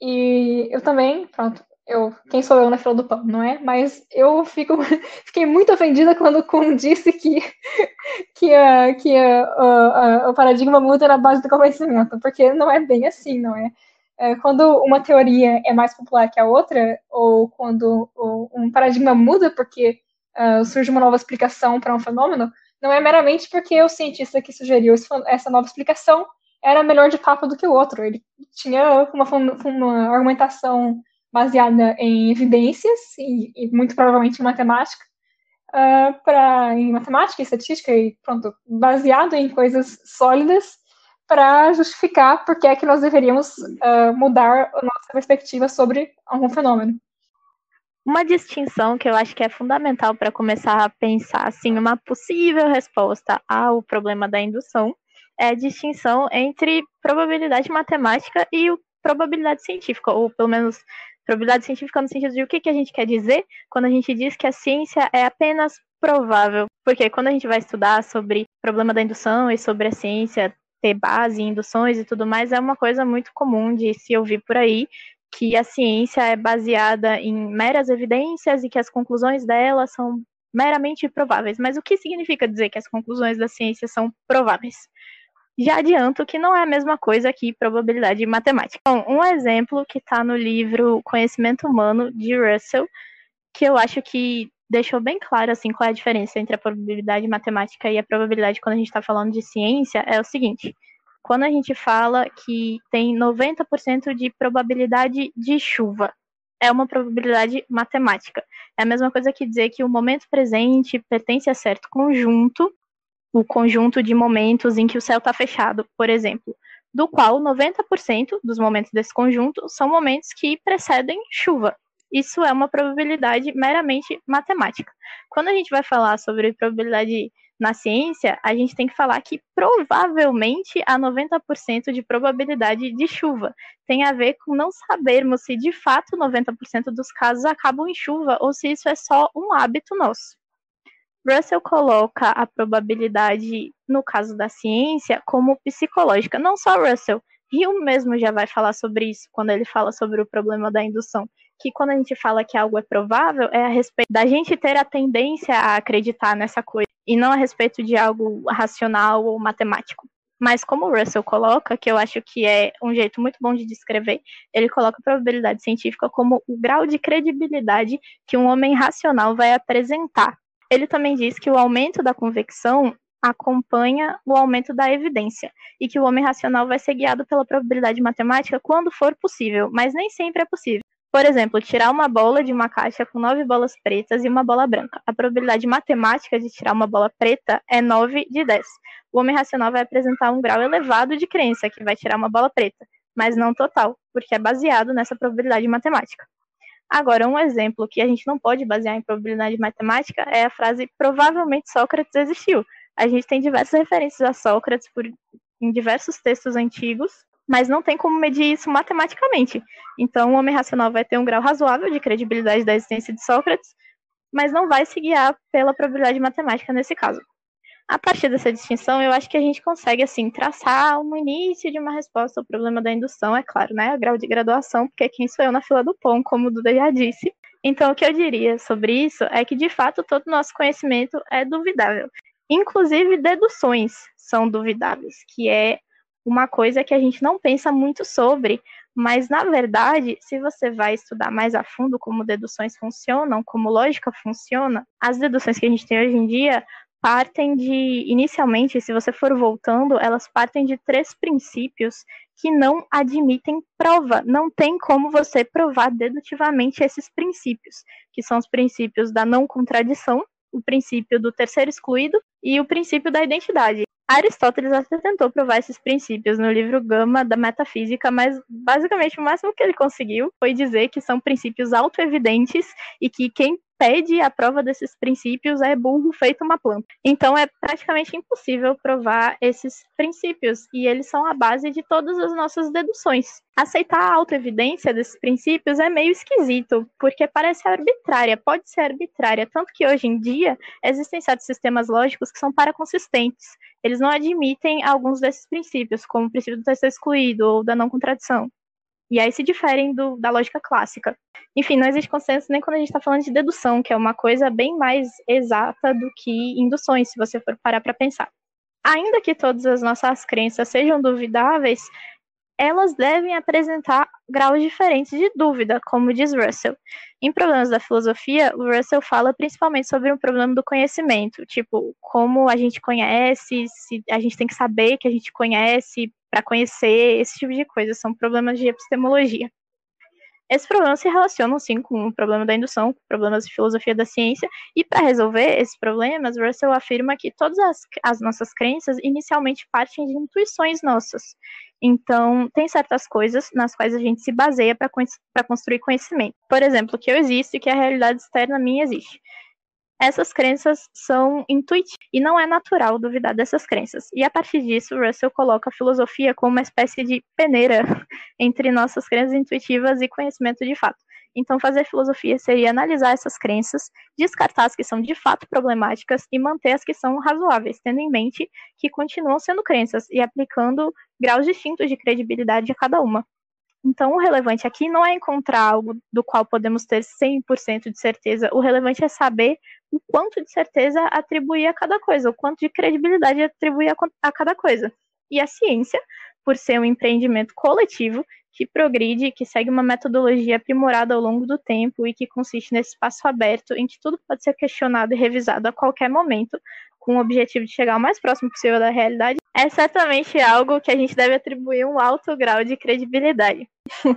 E eu também, pronto, eu, quem sou eu na fila do pão, não é? Mas eu fico, fiquei muito ofendida quando o Kuhn disse que, que, a, que a, a, a, o paradigma muda na base do conhecimento, porque não é bem assim, não é? é? Quando uma teoria é mais popular que a outra, ou quando um paradigma muda porque uh, surge uma nova explicação para um fenômeno, não é meramente porque o cientista que sugeriu essa nova explicação era melhor de papo do que o outro. Ele tinha uma, uma argumentação baseada em evidências e, e muito provavelmente em matemática, uh, em matemática e estatística e pronto, baseado em coisas sólidas para justificar por que é que nós deveríamos uh, mudar a nossa perspectiva sobre algum fenômeno. Uma distinção que eu acho que é fundamental para começar a pensar assim uma possível resposta ao problema da indução é a distinção entre probabilidade matemática e probabilidade científica, ou pelo menos probabilidade científica no sentido de o que, que a gente quer dizer quando a gente diz que a ciência é apenas provável. Porque quando a gente vai estudar sobre problema da indução e sobre a ciência ter base em induções e tudo mais, é uma coisa muito comum de se ouvir por aí, que a ciência é baseada em meras evidências e que as conclusões dela são meramente prováveis. Mas o que significa dizer que as conclusões da ciência são prováveis? Já adianto que não é a mesma coisa que probabilidade matemática. Bom, um exemplo que está no livro Conhecimento Humano, de Russell, que eu acho que deixou bem claro assim qual é a diferença entre a probabilidade matemática e a probabilidade quando a gente está falando de ciência, é o seguinte quando a gente fala que tem 90% de probabilidade de chuva, é uma probabilidade matemática. É a mesma coisa que dizer que o momento presente pertence a certo conjunto, o conjunto de momentos em que o céu está fechado, por exemplo, do qual 90% dos momentos desse conjunto são momentos que precedem chuva. Isso é uma probabilidade meramente matemática. Quando a gente vai falar sobre probabilidade na ciência, a gente tem que falar que provavelmente há 90% de probabilidade de chuva. Tem a ver com não sabermos se de fato 90% dos casos acabam em chuva ou se isso é só um hábito nosso. Russell coloca a probabilidade, no caso da ciência, como psicológica. Não só Russell, Hume mesmo já vai falar sobre isso quando ele fala sobre o problema da indução. Que quando a gente fala que algo é provável, é a respeito da gente ter a tendência a acreditar nessa coisa, e não a respeito de algo racional ou matemático. Mas como o Russell coloca, que eu acho que é um jeito muito bom de descrever, ele coloca a probabilidade científica como o grau de credibilidade que um homem racional vai apresentar. Ele também diz que o aumento da convicção acompanha o aumento da evidência e que o homem racional vai ser guiado pela probabilidade matemática quando for possível, mas nem sempre é possível. Por exemplo, tirar uma bola de uma caixa com nove bolas pretas e uma bola branca. A probabilidade matemática de tirar uma bola preta é 9 de 10. O homem racional vai apresentar um grau elevado de crença que vai tirar uma bola preta, mas não total, porque é baseado nessa probabilidade matemática. Agora, um exemplo que a gente não pode basear em probabilidade matemática é a frase provavelmente Sócrates existiu, a gente tem diversas referências a Sócrates por, em diversos textos antigos, mas não tem como medir isso matematicamente. Então, o homem racional vai ter um grau razoável de credibilidade da existência de Sócrates, mas não vai se guiar pela probabilidade matemática nesse caso. A partir dessa distinção, eu acho que a gente consegue, assim, traçar um início de uma resposta ao problema da indução, é claro, né? O grau de graduação, porque quem sou eu na fila do pão, como o Duda já disse. Então, o que eu diria sobre isso é que, de fato, todo o nosso conhecimento é duvidável. Inclusive, deduções são duvidáveis, que é uma coisa que a gente não pensa muito sobre, mas na verdade, se você vai estudar mais a fundo como deduções funcionam, como lógica funciona, as deduções que a gente tem hoje em dia partem de, inicialmente, se você for voltando, elas partem de três princípios que não admitem prova. Não tem como você provar dedutivamente esses princípios, que são os princípios da não contradição, o princípio do terceiro excluído e o princípio da identidade. Aristóteles até tentou provar esses princípios no livro Gama da Metafísica, mas basicamente o máximo que ele conseguiu foi dizer que são princípios autoevidentes e que quem pede a prova desses princípios é burro feito uma planta. Então é praticamente impossível provar esses princípios e eles são a base de todas as nossas deduções. Aceitar a autoevidência desses princípios é meio esquisito, porque parece arbitrária, pode ser arbitrária, tanto que hoje em dia existem certos sistemas lógicos que são paraconsistentes. Eles não admitem alguns desses princípios, como o princípio do texto excluído ou da não contradição. E aí se diferem do, da lógica clássica. Enfim, não existe consenso nem quando a gente está falando de dedução, que é uma coisa bem mais exata do que induções, se você for parar para pensar. Ainda que todas as nossas crenças sejam duvidáveis, elas devem apresentar graus diferentes de dúvida, como diz Russell. Em Problemas da Filosofia, o Russell fala principalmente sobre o problema do conhecimento, tipo, como a gente conhece, se a gente tem que saber que a gente conhece para conhecer, esse tipo de coisa, são problemas de epistemologia. Esses problemas se relacionam, sim, com o problema da indução, com problemas de filosofia da ciência, e para resolver esses problemas, Russell afirma que todas as, as nossas crenças inicialmente partem de intuições nossas. Então, tem certas coisas nas quais a gente se baseia para construir conhecimento. Por exemplo, que eu existo e que a realidade externa minha existe. Essas crenças são intuitivas e não é natural duvidar dessas crenças. E a partir disso, Russell coloca a filosofia como uma espécie de peneira entre nossas crenças intuitivas e conhecimento de fato. Então, fazer filosofia seria analisar essas crenças, descartar as que são de fato problemáticas e manter as que são razoáveis, tendo em mente que continuam sendo crenças e aplicando graus distintos de credibilidade a cada uma. Então, o relevante aqui não é encontrar algo do qual podemos ter 100% de certeza. O relevante é saber o quanto de certeza atribuir a cada coisa, o quanto de credibilidade atribuir a, cada coisa. E a ciência, por ser um empreendimento coletivo, que progride, que segue uma metodologia aprimorada ao longo do tempo e que consiste nesse espaço aberto em que tudo pode ser questionado e revisado a qualquer momento, com o objetivo de chegar o mais próximo possível da realidade, é certamente algo que a gente deve atribuir um alto grau de credibilidade.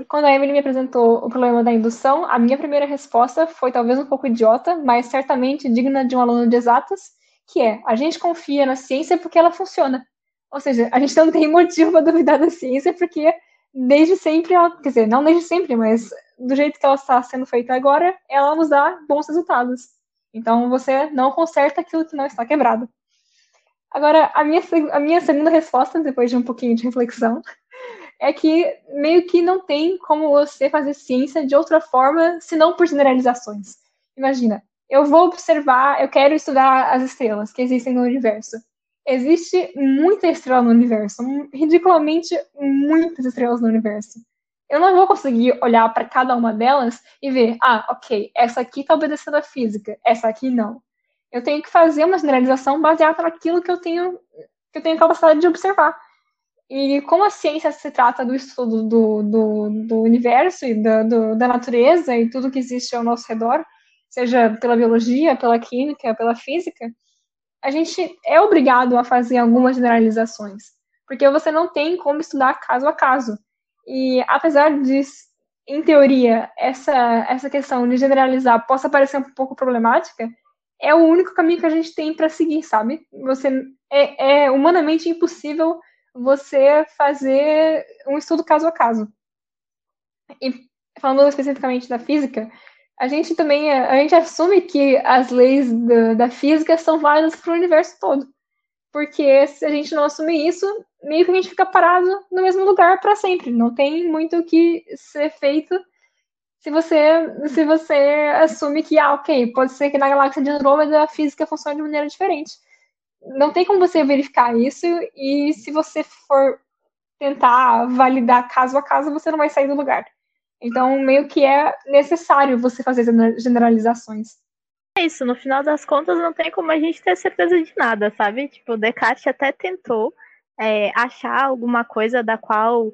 Quando a Emily me apresentou o problema da indução, a minha primeira resposta foi talvez um pouco idiota, mas certamente digna de um aluno de exatas, que é: a gente confia na ciência porque ela funciona. Ou seja, a gente não tem motivo para duvidar da ciência porque desde sempre, ela, quer dizer, não desde sempre, mas do jeito que ela está sendo feita agora, ela nos dá bons resultados. Então você não conserta aquilo que não está quebrado. Agora, a minha, a minha segunda resposta, depois de um pouquinho de reflexão, é que meio que não tem como você fazer ciência de outra forma senão por generalizações. Imagina, eu vou observar, eu quero estudar as estrelas que existem no universo. Existe muita estrela no universo, ridiculamente muitas estrelas no universo. Eu não vou conseguir olhar para cada uma delas e ver, ah, ok, essa aqui está obedecendo a física, essa aqui não. Eu tenho que fazer uma generalização baseada naquilo que eu tenho, que eu tenho capacidade de observar. E como a ciência se trata do estudo do, do, do universo e da, do, da natureza e tudo que existe ao nosso redor, seja pela biologia, pela química, pela física, a gente é obrigado a fazer algumas generalizações, porque você não tem como estudar caso a caso. E apesar de, em teoria, essa, essa questão de generalizar possa parecer um pouco problemática, é o único caminho que a gente tem para seguir, sabe? Você é, é humanamente impossível você fazer um estudo caso a caso. E falando especificamente da física, a gente também a gente assume que as leis da, da física são válidas para o universo todo. Porque se a gente não assumir isso, meio que a gente fica parado no mesmo lugar para sempre. Não tem muito o que ser feito se você, se você assume que, ah, ok, pode ser que na galáxia de Andrômeda a física funcione de maneira diferente. Não tem como você verificar isso, e se você for tentar validar caso a caso, você não vai sair do lugar. Então, meio que é necessário você fazer generalizações. É isso, no final das contas, não tem como a gente ter certeza de nada, sabe? Tipo, Descartes até tentou é, achar alguma coisa da qual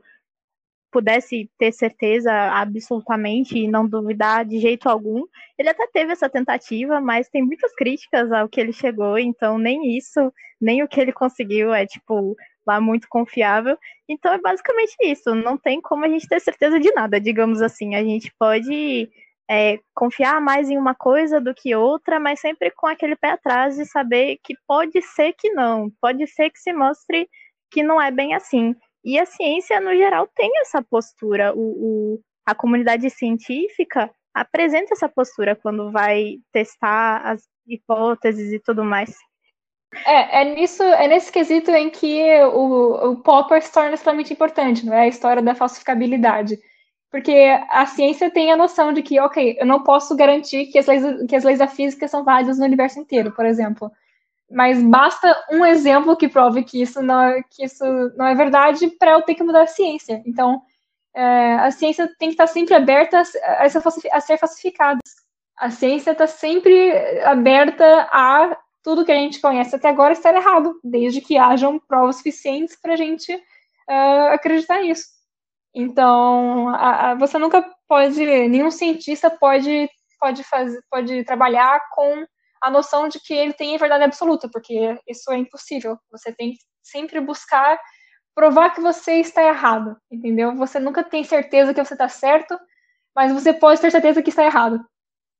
pudesse ter certeza absolutamente e não duvidar de jeito algum. Ele até teve essa tentativa, mas tem muitas críticas ao que ele chegou, então nem isso, nem o que ele conseguiu é tipo lá muito confiável. Então é basicamente isso. Não tem como a gente ter certeza de nada, digamos assim. A gente pode é, confiar mais em uma coisa do que outra, mas sempre com aquele pé atrás de saber que pode ser que não, pode ser que se mostre que não é bem assim. E a ciência, no geral, tem essa postura. O, o a comunidade científica apresenta essa postura quando vai testar as hipóteses e tudo mais. É, é, nisso, é nesse quesito em que o, o Popper se torna extremamente importante, não é? A história da falsificabilidade. Porque a ciência tem a noção de que, ok, eu não posso garantir que as leis, que as leis da física são válidas no universo inteiro, por exemplo. Mas basta um exemplo que prove que isso não, é, que isso não é verdade para eu ter que mudar a ciência. Então, é, a ciência tem que estar sempre aberta a, a ser falsificada. A ciência está sempre aberta a tudo que a gente conhece até agora estar errado, desde que hajam provas suficientes para a gente uh, acreditar nisso. Então, a, a, você nunca pode, nenhum cientista pode, pode, fazer, pode trabalhar com a noção de que ele tem a verdade absoluta, porque isso é impossível. Você tem que sempre buscar provar que você está errado, entendeu? Você nunca tem certeza que você está certo, mas você pode ter certeza que está errado.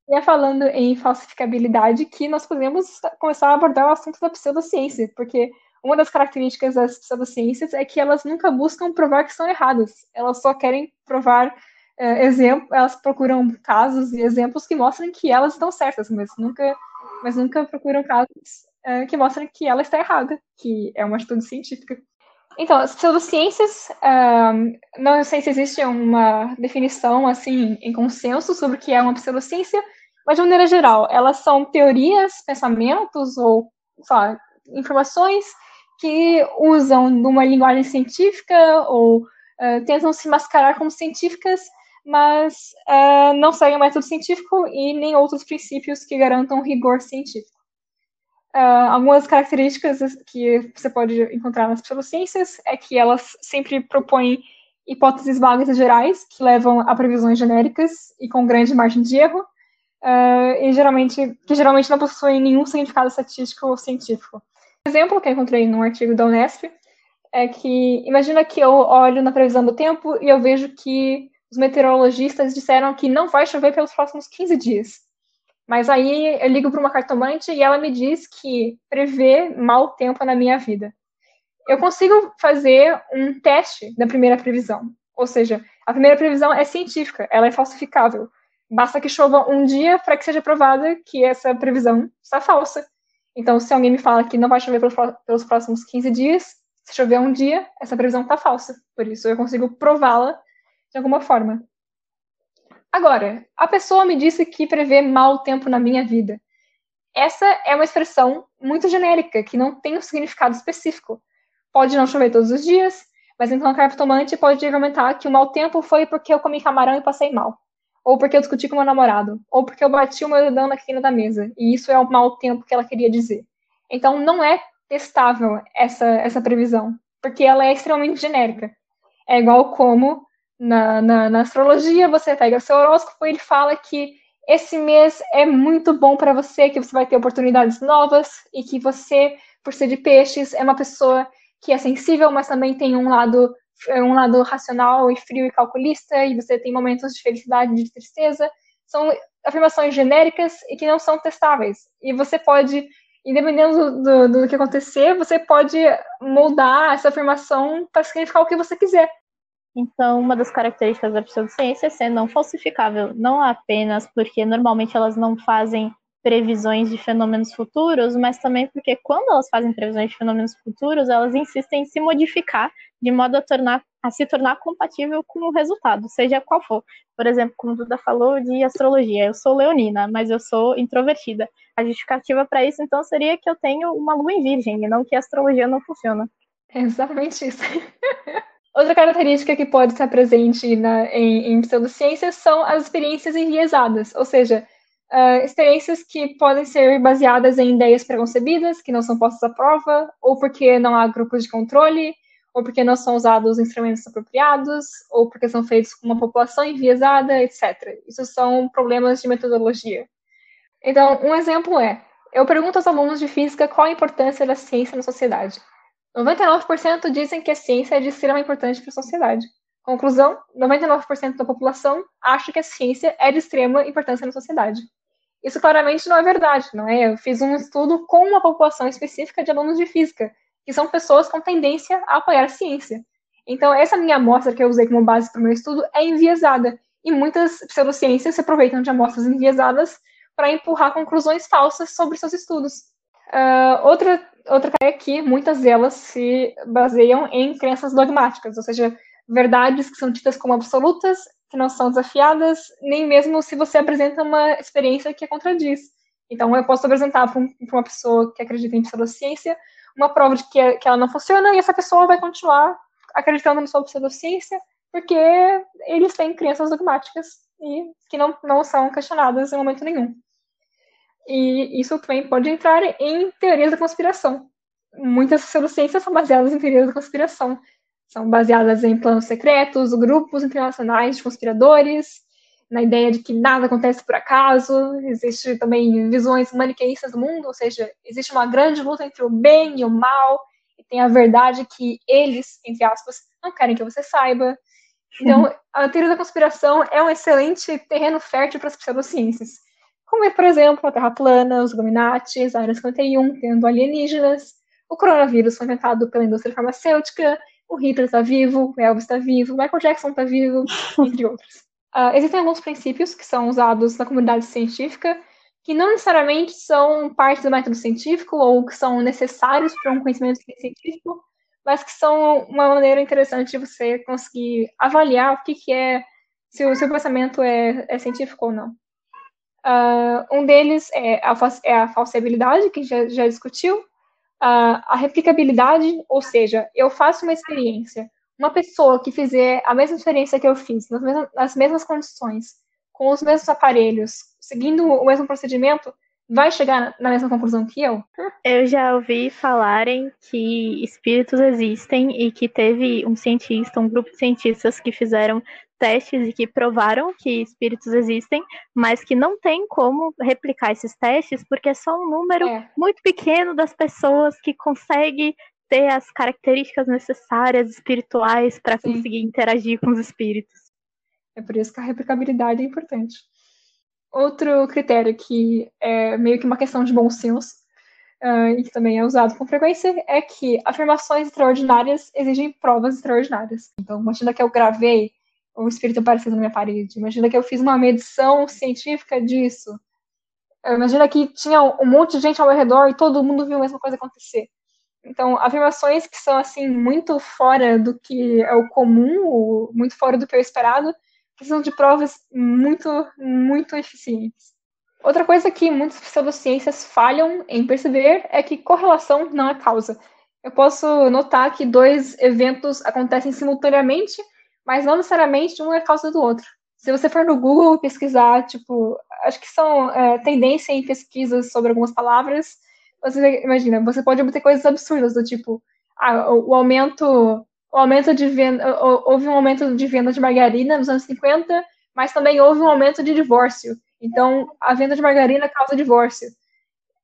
E é falando em falsificabilidade que nós podemos começar a abordar o assunto da pseudociência, porque uma das características das pseudociências é que elas nunca buscam provar que estão erradas, elas só querem provar é, exemplos, elas procuram casos e exemplos que mostram que elas estão certas, mas nunca, mas nunca procuram casos é, que mostram que ela está errada, que é uma atitude científica. Então, as pseudociências, um, não sei se existe uma definição assim em consenso sobre o que é uma pseudociência, mas de maneira geral, elas são teorias, pensamentos ou só, informações que usam uma linguagem científica ou uh, tentam se mascarar como científicas, mas uh, não seguem o método científico e nem outros princípios que garantam rigor científico. Uh, algumas características que você pode encontrar nas pseudociências é que elas sempre propõem hipóteses vagas e gerais que levam a previsões genéricas e com grande margem de erro, uh, e geralmente que geralmente não possuem nenhum significado estatístico ou científico. Exemplo que eu encontrei num artigo da Unesp é que imagina que eu olho na previsão do tempo e eu vejo que os meteorologistas disseram que não vai chover pelos próximos 15 dias. Mas aí eu ligo para uma cartomante e ela me diz que prevê mau tempo na minha vida. Eu consigo fazer um teste da primeira previsão. Ou seja, a primeira previsão é científica, ela é falsificável. Basta que chova um dia para que seja provada que essa previsão está falsa. Então, se alguém me fala que não vai chover pelos, próximos 15 dias, se chover um dia, essa previsão está falsa. Por isso, eu consigo prová-la de alguma forma. Agora, a pessoa me disse que prevê mau tempo na minha vida. Essa é uma expressão muito genérica, que não tem um significado específico. Pode não chover todos os dias, mas então a cartomante pode argumentar que o mau tempo foi porque eu comi camarão e passei mal. Ou porque eu discuti com meu namorado. Ou porque eu bati o meu dedão na quina da mesa. E isso é o mau tempo que ela queria dizer. Então não é testável essa, essa previsão. Porque ela é extremamente genérica. É igual como na, na, na astrologia você pega seu horóscopo e ele fala que esse mês é muito bom para você, que você vai ter oportunidades novas e que você, por ser de peixes, é uma pessoa que é sensível, mas também tem um lado um lado racional e frio e calculista, e você tem momentos de felicidade e de tristeza. São afirmações genéricas e que não são testáveis. E você pode, independendo do, do, do que acontecer, você pode moldar essa afirmação para significar o que você quiser. Então, uma das características da pseudociência é ser não falsificável, não apenas porque normalmente elas não fazem previsões de fenômenos futuros, mas também porque quando elas fazem previsões de fenômenos futuros, elas insistem em se modificar de modo a, tornar, a se tornar compatível com o resultado, seja qual for. Por exemplo, como Duda falou de astrologia, eu sou leonina, mas eu sou introvertida. A justificativa para isso, então, seria que eu tenho uma lua em virgem, e não que a astrologia não funciona. É exatamente isso. Outra característica que pode estar presente na, em, em pseudociências são as experiências enviesadas, ou seja, uh, experiências que podem ser baseadas em ideias preconcebidas, que não são postas à prova, ou porque não há grupos de controle, ou porque não são usados instrumentos apropriados, ou porque são feitos com uma população enviesada, etc. Isso são problemas de metodologia. Então, um exemplo é: eu pergunto aos alunos de física qual a importância da ciência na sociedade. 99% dizem que a ciência é de extrema importância para a sociedade. Conclusão: 99% da população acha que a ciência é de extrema importância na sociedade. Isso claramente não é verdade, não é? Eu fiz um estudo com uma população específica de alunos de física, que são pessoas com tendência a apoiar a ciência. Então, essa minha amostra que eu usei como base para o meu estudo é enviesada, e muitas pseudociências se aproveitam de amostras enviesadas para empurrar conclusões falsas sobre seus estudos. Uh, outra outra é que muitas delas se baseiam em crenças dogmáticas, ou seja, verdades que são tidas como absolutas, que não são desafiadas, nem mesmo se você apresenta uma experiência que a contradiz. Então, eu posso apresentar para uma pessoa que acredita em pseudociência uma prova de que, que ela não funciona e essa pessoa vai continuar acreditando na sua pseudociência porque eles têm crenças dogmáticas e que não, não são questionadas em momento nenhum. E isso também pode entrar em teorias da conspiração. Muitas pseudociências são baseadas em teorias da conspiração. São baseadas em planos secretos, grupos internacionais de conspiradores, na ideia de que nada acontece por acaso. Existe também visões maniqueístas do mundo, ou seja, existe uma grande luta entre o bem e o mal, e tem a verdade que eles, entre aspas, não querem que você saiba. Então, a teoria da conspiração é um excelente terreno fértil para as pseudociências como é, por exemplo, a Terra plana, os Illuminati, a Área 51, tendo alienígenas, o coronavírus foi inventado pela indústria farmacêutica, o Hitler está vivo, o Elvis está vivo, o Michael Jackson está vivo, entre outros. Uh, existem alguns princípios que são usados na comunidade científica que não necessariamente são parte do método científico ou que são necessários para um conhecimento científico, mas que são uma maneira interessante de você conseguir avaliar o que, que é, se o seu pensamento é, é científico ou não. Uh, um deles é a, é a falsibilidade, que já, já discutiu, a replicabilidade, ou seja, eu faço uma experiência, uma pessoa que fizer a mesma experiência que eu fiz, nas mesmas, nas mesmas condições, com os mesmos aparelhos, seguindo o mesmo procedimento, vai chegar na mesma conclusão que eu? Eu já ouvi falarem que espíritos existem e que teve um cientista, um grupo de cientistas que fizeram testes e que provaram que espíritos existem, mas que não tem como replicar esses testes porque é só um número é. muito pequeno das pessoas que consegue ter as características necessárias espirituais para conseguir interagir com os espíritos. É por isso que a replicabilidade é importante. Outro critério que é meio que uma questão de bom senso uh, e que também é usado com frequência é que afirmações extraordinárias exigem provas extraordinárias. Então, imagina que eu gravei o espírito aparecendo na minha parede. Imagina que eu fiz uma medição científica disso. Imagina que tinha um monte de gente ao meu redor e todo mundo viu a mesma coisa acontecer. Então, afirmações que são assim muito fora do que é o comum, muito fora do que é o esperado, precisam de provas muito, muito eficientes. Outra coisa que muitas pseudociências falham em perceber é que correlação não é causa. Eu posso notar que dois eventos acontecem simultaneamente, mas não necessariamente um é causa do outro. Se você for no Google pesquisar, tipo, acho que são é, tendência em pesquisas sobre algumas palavras, você imagina, você pode obter coisas absurdas do tipo, ah, o, aumento o aumento de venda, houve um aumento de venda de margarina nos anos 50, mas também houve um aumento de divórcio. Então, a venda de margarina causa divórcio.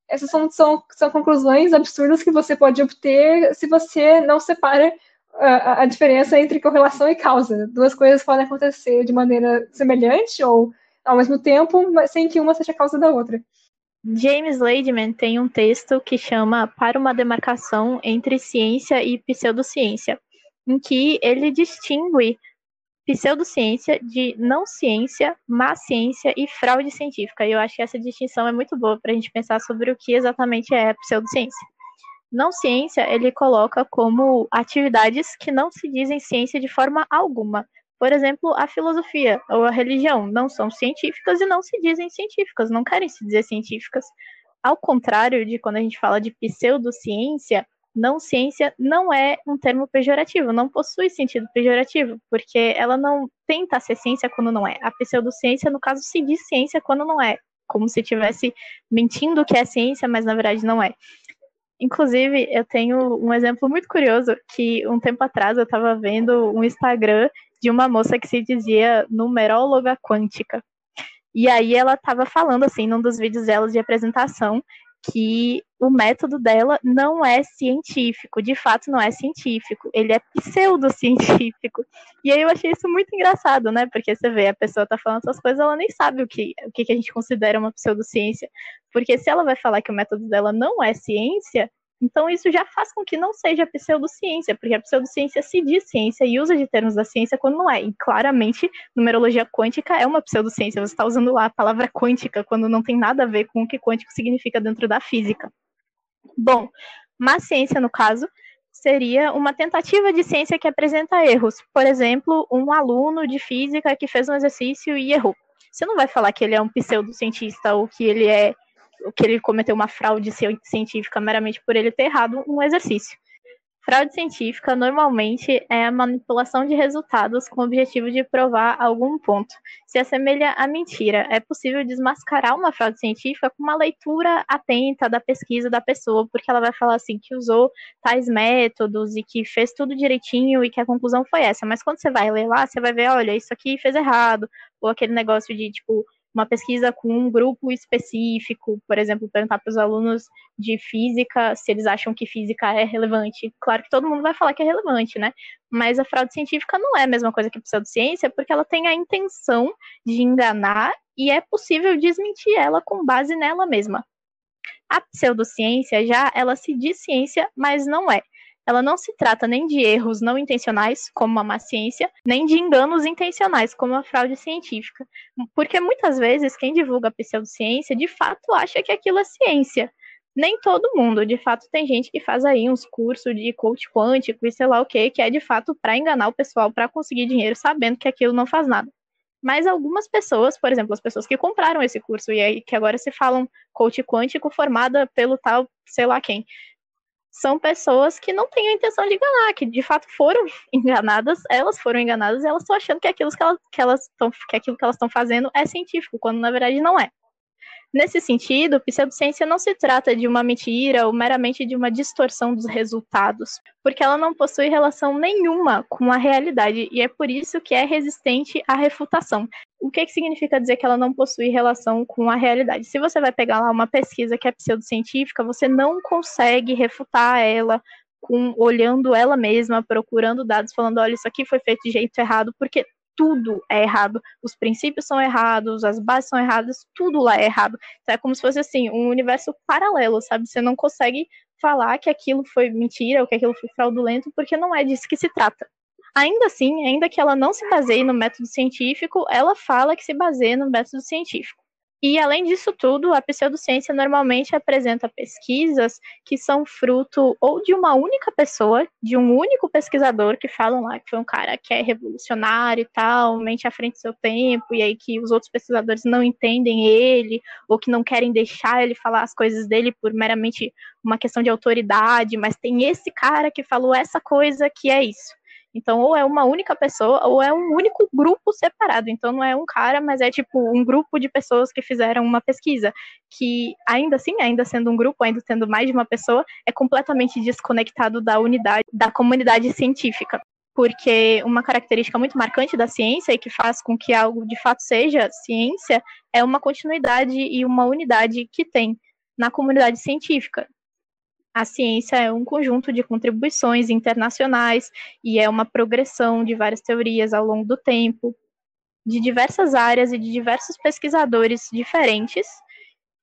Essas são, são, são conclusões absurdas que você pode obter se você não separa a, a diferença entre correlação e causa. Duas coisas podem acontecer de maneira semelhante ou ao mesmo tempo, mas sem que uma seja causa da outra. James Lademan tem um texto que chama Para uma demarcação entre ciência e pseudociência em que ele distingue pseudociência de não ciência, má ciência e fraude científica. E eu acho que essa distinção é muito boa para a gente pensar sobre o que exatamente é pseudociência. Não ciência, ele coloca como atividades que não se dizem ciência de forma alguma. Por exemplo, a filosofia ou a religião não são científicas e não se dizem científicas, não querem se dizer científicas. Ao contrário de quando a gente fala de pseudociência, não ciência não é um termo pejorativo, não possui sentido pejorativo, porque ela não tenta ser ciência quando não é. A pseudociência, no caso, se diz ciência quando não é, como se estivesse mentindo que é ciência, mas na verdade não é. Inclusive, eu tenho um exemplo muito curioso que um tempo atrás eu estava vendo um Instagram de uma moça que se dizia numeróloga quântica. E aí ela estava falando assim num dos vídeos dela de apresentação que o método dela não é científico, de fato não é científico, ele é pseudocientífico. E aí eu achei isso muito engraçado, né? Porque você vê, a pessoa tá falando essas coisas, ela nem sabe o que, o que a gente considera uma pseudociência. Porque se ela vai falar que o método dela não é ciência, então, isso já faz com que não seja pseudociência, porque a pseudociência se diz ciência e usa de termos da ciência quando não é. E claramente, numerologia quântica é uma pseudociência. Você está usando lá a palavra quântica quando não tem nada a ver com o que quântico significa dentro da física. Bom, má ciência, no caso, seria uma tentativa de ciência que apresenta erros. Por exemplo, um aluno de física que fez um exercício e errou. Você não vai falar que ele é um pseudocientista ou que ele é que ele cometeu uma fraude científica meramente por ele ter errado um exercício. Fraude científica normalmente é a manipulação de resultados com o objetivo de provar algum ponto. Se assemelha à mentira. É possível desmascarar uma fraude científica com uma leitura atenta da pesquisa da pessoa, porque ela vai falar assim que usou tais métodos e que fez tudo direitinho e que a conclusão foi essa. Mas quando você vai ler lá, você vai ver, olha, isso aqui fez errado, ou aquele negócio de tipo uma pesquisa com um grupo específico, por exemplo, perguntar para os alunos de física se eles acham que física é relevante. Claro que todo mundo vai falar que é relevante, né? Mas a fraude científica não é a mesma coisa que a pseudociência, porque ela tem a intenção de enganar e é possível desmentir ela com base nela mesma. A pseudociência já, ela se diz ciência, mas não é ela não se trata nem de erros não intencionais, como a má ciência, nem de enganos intencionais, como a fraude científica. Porque muitas vezes quem divulga a pseudociência de fato acha que aquilo é ciência. Nem todo mundo, de fato, tem gente que faz aí uns cursos de coach quântico e sei lá o que, que é de fato para enganar o pessoal, para conseguir dinheiro, sabendo que aquilo não faz nada. Mas algumas pessoas, por exemplo, as pessoas que compraram esse curso e aí que agora se falam coach quântico formada pelo tal, sei lá quem, são pessoas que não têm a intenção de enganar, que de fato foram enganadas, elas foram enganadas e elas estão achando que aquilo que elas, que elas que aquilo que elas estão fazendo é científico, quando na verdade não é. Nesse sentido, pseudociência não se trata de uma mentira ou meramente de uma distorção dos resultados, porque ela não possui relação nenhuma com a realidade e é por isso que é resistente à refutação. O que, que significa dizer que ela não possui relação com a realidade? Se você vai pegar lá uma pesquisa que é pseudocientífica, você não consegue refutar ela com olhando ela mesma, procurando dados, falando, olha, isso aqui foi feito de jeito errado, porque tudo é errado. Os princípios são errados, as bases são erradas, tudo lá é errado. Então, é como se fosse assim, um universo paralelo, sabe? Você não consegue falar que aquilo foi mentira ou que aquilo foi fraudulento, porque não é disso que se trata. Ainda assim, ainda que ela não se baseie no método científico, ela fala que se baseia no método científico. E, além disso tudo, a pseudociência normalmente apresenta pesquisas que são fruto ou de uma única pessoa, de um único pesquisador que falam lá que foi um cara que é revolucionário e tal, mente à frente do seu tempo, e aí que os outros pesquisadores não entendem ele, ou que não querem deixar ele falar as coisas dele por meramente uma questão de autoridade, mas tem esse cara que falou essa coisa que é isso. Então, ou é uma única pessoa, ou é um único grupo separado. Então, não é um cara, mas é tipo um grupo de pessoas que fizeram uma pesquisa. Que, ainda assim, ainda sendo um grupo, ainda tendo mais de uma pessoa, é completamente desconectado da unidade, da comunidade científica. Porque uma característica muito marcante da ciência e que faz com que algo de fato seja ciência é uma continuidade e uma unidade que tem na comunidade científica a ciência é um conjunto de contribuições internacionais e é uma progressão de várias teorias ao longo do tempo, de diversas áreas e de diversos pesquisadores diferentes,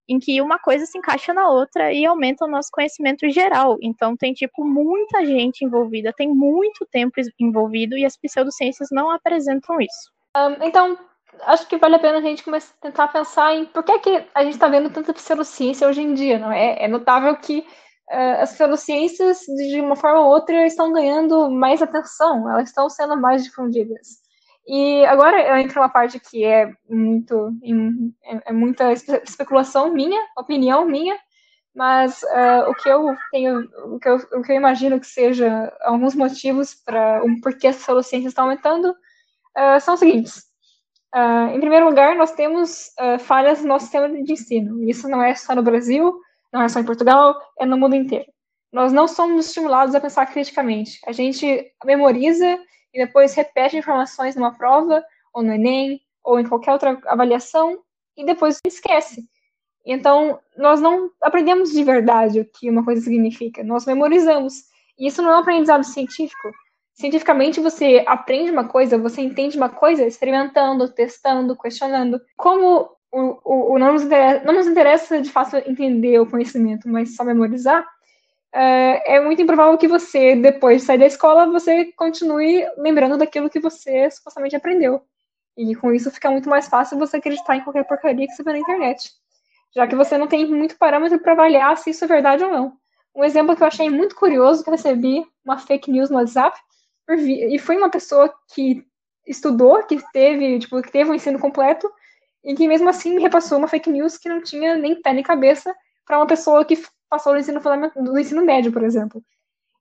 em que uma coisa se encaixa na outra e aumenta o nosso conhecimento geral. Então tem tipo muita gente envolvida, tem muito tempo envolvido e as pseudociências não apresentam isso. Um, então acho que vale a pena a gente começar a tentar pensar em por que, que a gente está vendo tanta pseudociência hoje em dia, não é? É notável que as pseudociências, de uma forma ou outra, estão ganhando mais atenção, elas estão sendo mais difundidas. E agora eu entro numa parte que é muito é, é muita especulação minha, opinião minha, mas uh, o que eu tenho, o que eu, o que eu imagino que seja alguns motivos para um porquê as pseudociências estão aumentando uh, são os seguintes. Uh, em primeiro lugar, nós temos falhas no nosso sistema de ensino. Isso não é só no Brasil, não é só em Portugal, é no mundo inteiro. Nós não somos estimulados a pensar criticamente. A gente memoriza e depois repete informações numa prova, ou no Enem, ou em qualquer outra avaliação, e depois esquece. Então, nós não aprendemos de verdade o que uma coisa significa, nós memorizamos. E isso não é um aprendizado científico. Cientificamente, você aprende uma coisa, você entende uma coisa experimentando, testando, questionando. Como o, o, não, nos interessa, não nos interessa de fato entender o conhecimento, mas só memorizar, é, é muito improvável que você, depois de sair da escola, você continue lembrando daquilo que você supostamente aprendeu. E com isso fica muito mais fácil você acreditar em qualquer porcaria que você vê na internet. Já que você não tem muito parâmetro para avaliar se isso é verdade ou não. Um exemplo que eu achei muito curioso, que eu recebi uma fake news no WhatsApp, e foi uma pessoa que estudou, que teve, tipo, que teve um ensino completo, e que mesmo assim me repassou uma fake news que não tinha nem pé nem cabeça para uma pessoa que passou no ensino, do ensino médio, por exemplo.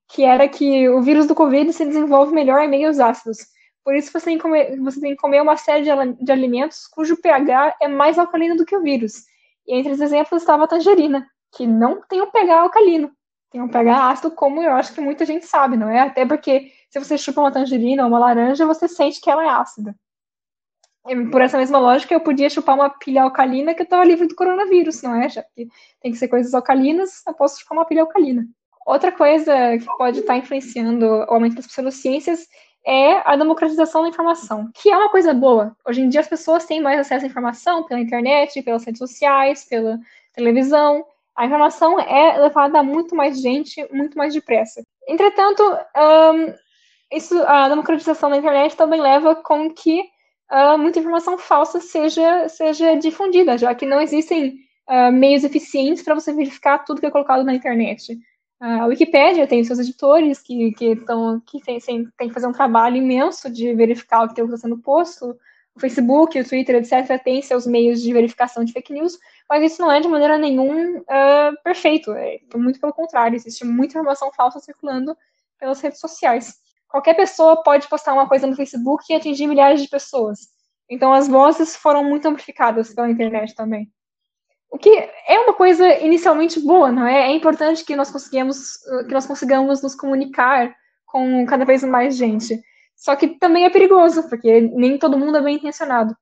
Que era que o vírus do Covid se desenvolve melhor em meios ácidos. Por isso você tem que comer, você tem que comer uma série de alimentos cujo pH é mais alcalino do que o vírus. E entre os exemplos estava a tangerina, que não tem um pH alcalino. Tem um pH ácido, como eu acho que muita gente sabe, não é? Até porque se você chupa uma tangerina ou uma laranja, você sente que ela é ácida por essa mesma lógica, eu podia chupar uma pilha alcalina que eu estava livre do coronavírus, não é? Já que tem que ser coisas alcalinas, eu posso chupar uma pilha alcalina. Outra coisa que pode estar influenciando o aumento das pseudociências é a democratização da informação, que é uma coisa boa. Hoje em dia as pessoas têm mais acesso à informação pela internet, pelas redes sociais, pela televisão. A informação é levada a muito mais gente, muito mais depressa. Entretanto, um, isso, a democratização da internet também leva com que uh, muita informação falsa seja, seja difundida, já que não existem uh, meios eficientes para você verificar tudo que é colocado na internet. Uh, a Wikipédia tem seus editores que, que, tão, que tem, tem, tem que fazer um trabalho imenso de verificar o que está sendo posto. O Facebook, o Twitter, etc., tem seus meios de verificação de fake news, mas isso não é de maneira nenhuma uh, perfeito. É, muito pelo contrário, existe muita informação falsa circulando pelas redes sociais qualquer pessoa pode postar uma coisa no Facebook e atingir milhares de pessoas. Então as vozes foram muito amplificadas pela internet também. O que é uma coisa inicialmente boa, não é? É importante que nós consigamos, que nós consigamos nos comunicar com cada vez mais gente. Só que também é perigoso, porque nem todo mundo é bem intencionado.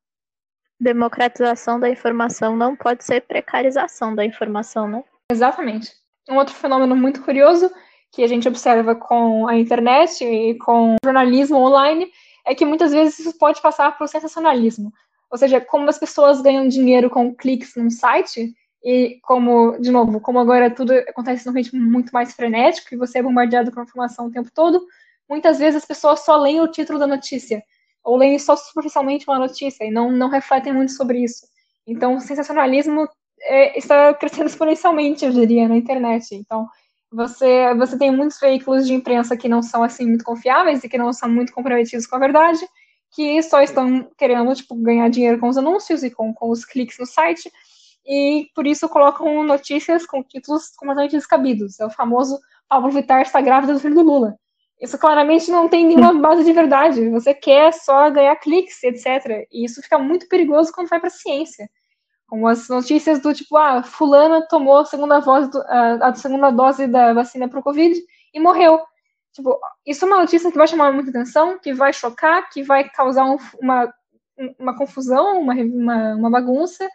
Democratização da informação não pode ser precarização da informação, né? Exatamente. Um outro fenômeno muito curioso que a gente observa com a internet e com o jornalismo online é que muitas vezes isso pode passar por sensacionalismo. Ou seja, como as pessoas ganham dinheiro com cliques num site, e como, de novo, como agora tudo acontece num ritmo muito mais frenético e você é bombardeado com informação o tempo todo, muitas vezes as pessoas só leem o título da notícia, ou leem só superficialmente uma notícia e não, não refletem muito sobre isso. Então, o sensacionalismo é, está crescendo exponencialmente, eu diria, na internet. Então, você, você tem muitos veículos de imprensa que não são assim muito confiáveis e que não são muito comprometidos com a verdade, que só estão querendo tipo, ganhar dinheiro com os anúncios e com, com os cliques no site, e por isso colocam notícias com títulos completamente descabidos. É o famoso Pablo Vittar está grávida do filho do Lula. Isso claramente não tem nenhuma base de verdade. Você quer só ganhar cliques, etc. E isso fica muito perigoso quando vai para a ciência. Como as notícias do tipo, ah, fulana tomou a segunda, do, a, a segunda dose da vacina para o Covid e morreu. Tipo, isso é uma notícia que vai chamar muita atenção, que vai chocar, que vai causar um, uma, uma confusão, uma, uma, uma bagunça,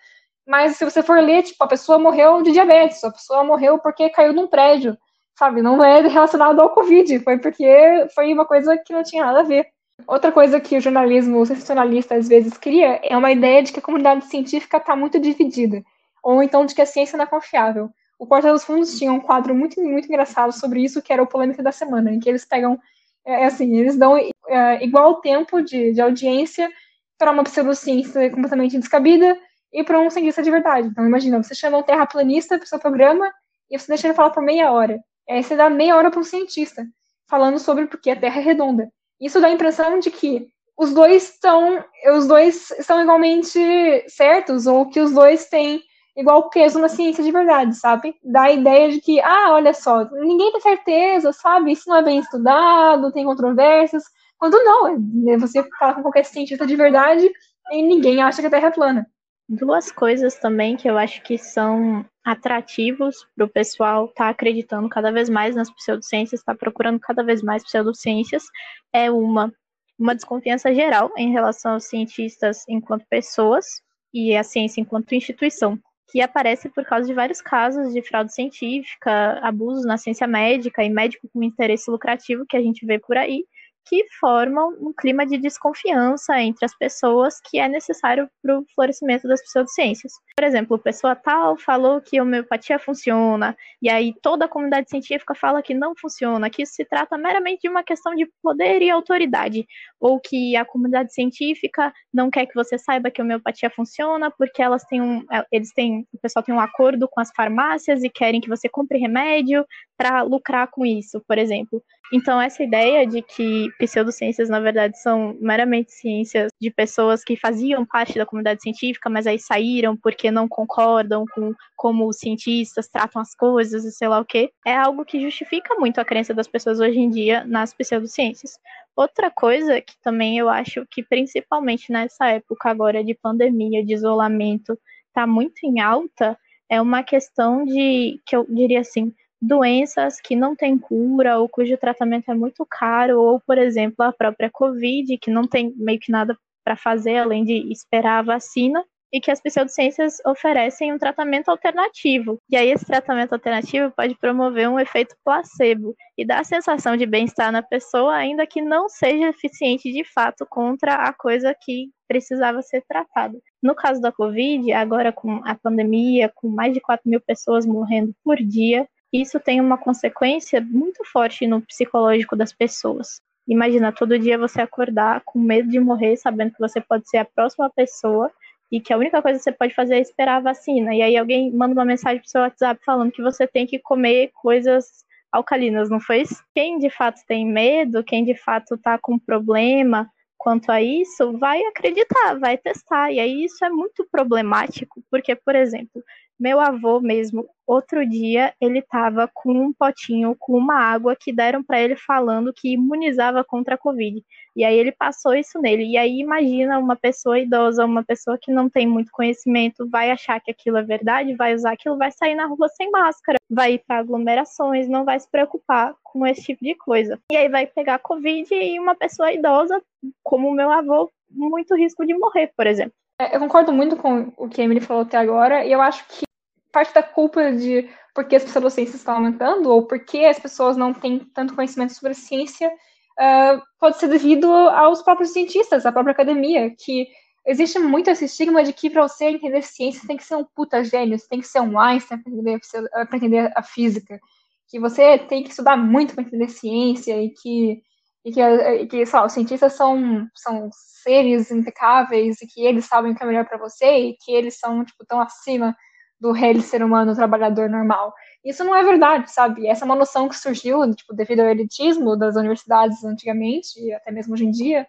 mas se você for ler, tipo, a pessoa morreu de diabetes, a pessoa morreu porque caiu num prédio, sabe? Não é relacionado ao Covid, foi porque foi uma coisa que não tinha nada a ver. Outra coisa que o jornalismo sensacionalista às vezes cria é uma ideia de que a comunidade científica está muito dividida, ou então de que a ciência não é confiável. O Porta dos Fundos tinha um quadro muito, muito engraçado sobre isso, que era o Polêmica da Semana, em que eles pegam, é, é assim, eles dão é, igual tempo de, de audiência para uma pseudociência completamente descabida e para um cientista de verdade. Então, imagina, você chama um terraplanista para o seu programa e você deixa ele falar por meia hora. Aí você dá meia hora para um cientista, falando sobre por que a Terra é redonda. Isso dá a impressão de que os dois estão, os dois estão igualmente certos, ou que os dois têm igual peso na ciência de verdade, sabe? Dá a ideia de que, ah, olha só, ninguém tem certeza, sabe? Isso não é bem estudado, tem controvérsias. Quando não, é, você fala com qualquer cientista de verdade e ninguém acha que a Terra é plana. Duas coisas também que eu acho que são atrativos para o pessoal estar tá acreditando cada vez mais nas pseudociências, estar tá procurando cada vez mais pseudociências, é uma, uma desconfiança geral em relação aos cientistas enquanto pessoas e a ciência enquanto instituição, que aparece por causa de vários casos de fraude científica, abusos na ciência médica e médico com interesse lucrativo que a gente vê por aí, que formam um clima de desconfiança entre as pessoas que é necessário para o florescimento das pseudociências. Por exemplo, pessoa tal falou que a homeopatia funciona, e aí toda a comunidade científica fala que não funciona, que isso se trata meramente de uma questão de poder e autoridade, ou que a comunidade científica não quer que você saiba que a homeopatia funciona porque elas têm um, eles têm, o pessoal tem um acordo com as farmácias e querem que você compre remédio para lucrar com isso, por exemplo. Então, essa ideia de que pseudociências, na verdade, são meramente ciências de pessoas que faziam parte da comunidade científica, mas aí saíram porque não concordam com como os cientistas tratam as coisas e sei lá o quê, é algo que justifica muito a crença das pessoas hoje em dia nas pseudociências. Outra coisa que também eu acho que, principalmente nessa época agora de pandemia, de isolamento, está muito em alta, é uma questão de, que eu diria assim, doenças que não têm cura ou cujo tratamento é muito caro, ou, por exemplo, a própria Covid, que não tem meio que nada para fazer além de esperar a vacina, e que as pseudociências oferecem um tratamento alternativo. E aí esse tratamento alternativo pode promover um efeito placebo e dar a sensação de bem-estar na pessoa, ainda que não seja eficiente de fato contra a coisa que precisava ser tratada. No caso da Covid, agora com a pandemia, com mais de 4 mil pessoas morrendo por dia, isso tem uma consequência muito forte no psicológico das pessoas. Imagina todo dia você acordar com medo de morrer, sabendo que você pode ser a próxima pessoa e que a única coisa que você pode fazer é esperar a vacina. E aí alguém manda uma mensagem pro seu WhatsApp falando que você tem que comer coisas alcalinas, não foi isso? Quem de fato tem medo, quem de fato tá com problema quanto a isso, vai acreditar, vai testar. E aí isso é muito problemático, porque, por exemplo, meu avô mesmo, outro dia, ele tava com um potinho com uma água que deram para ele falando que imunizava contra a Covid. E aí ele passou isso nele. E aí imagina uma pessoa idosa, uma pessoa que não tem muito conhecimento, vai achar que aquilo é verdade, vai usar aquilo, vai sair na rua sem máscara, vai ir para aglomerações, não vai se preocupar com esse tipo de coisa. E aí vai pegar Covid e uma pessoa idosa, como o meu avô, muito risco de morrer, por exemplo. É, eu concordo muito com o que a Emily falou até agora, e eu acho que parte da culpa de por que as pseudociências estão aumentando, ou por que as pessoas não têm tanto conhecimento sobre a ciência, uh, pode ser devido aos próprios cientistas, à própria academia, que existe muito esse estigma de que para você entender ciência tem que ser um puta gênio, você tem que ser um Einstein para entender, entender, a física, que você tem que estudar muito para entender ciência e que e que, e que os cientistas são, são seres impecáveis e que eles sabem o que é melhor para você e que eles são tipo tão acima do rei ser humano trabalhador normal. Isso não é verdade, sabe? Essa é uma noção que surgiu tipo, devido ao elitismo das universidades antigamente e até mesmo hoje em dia.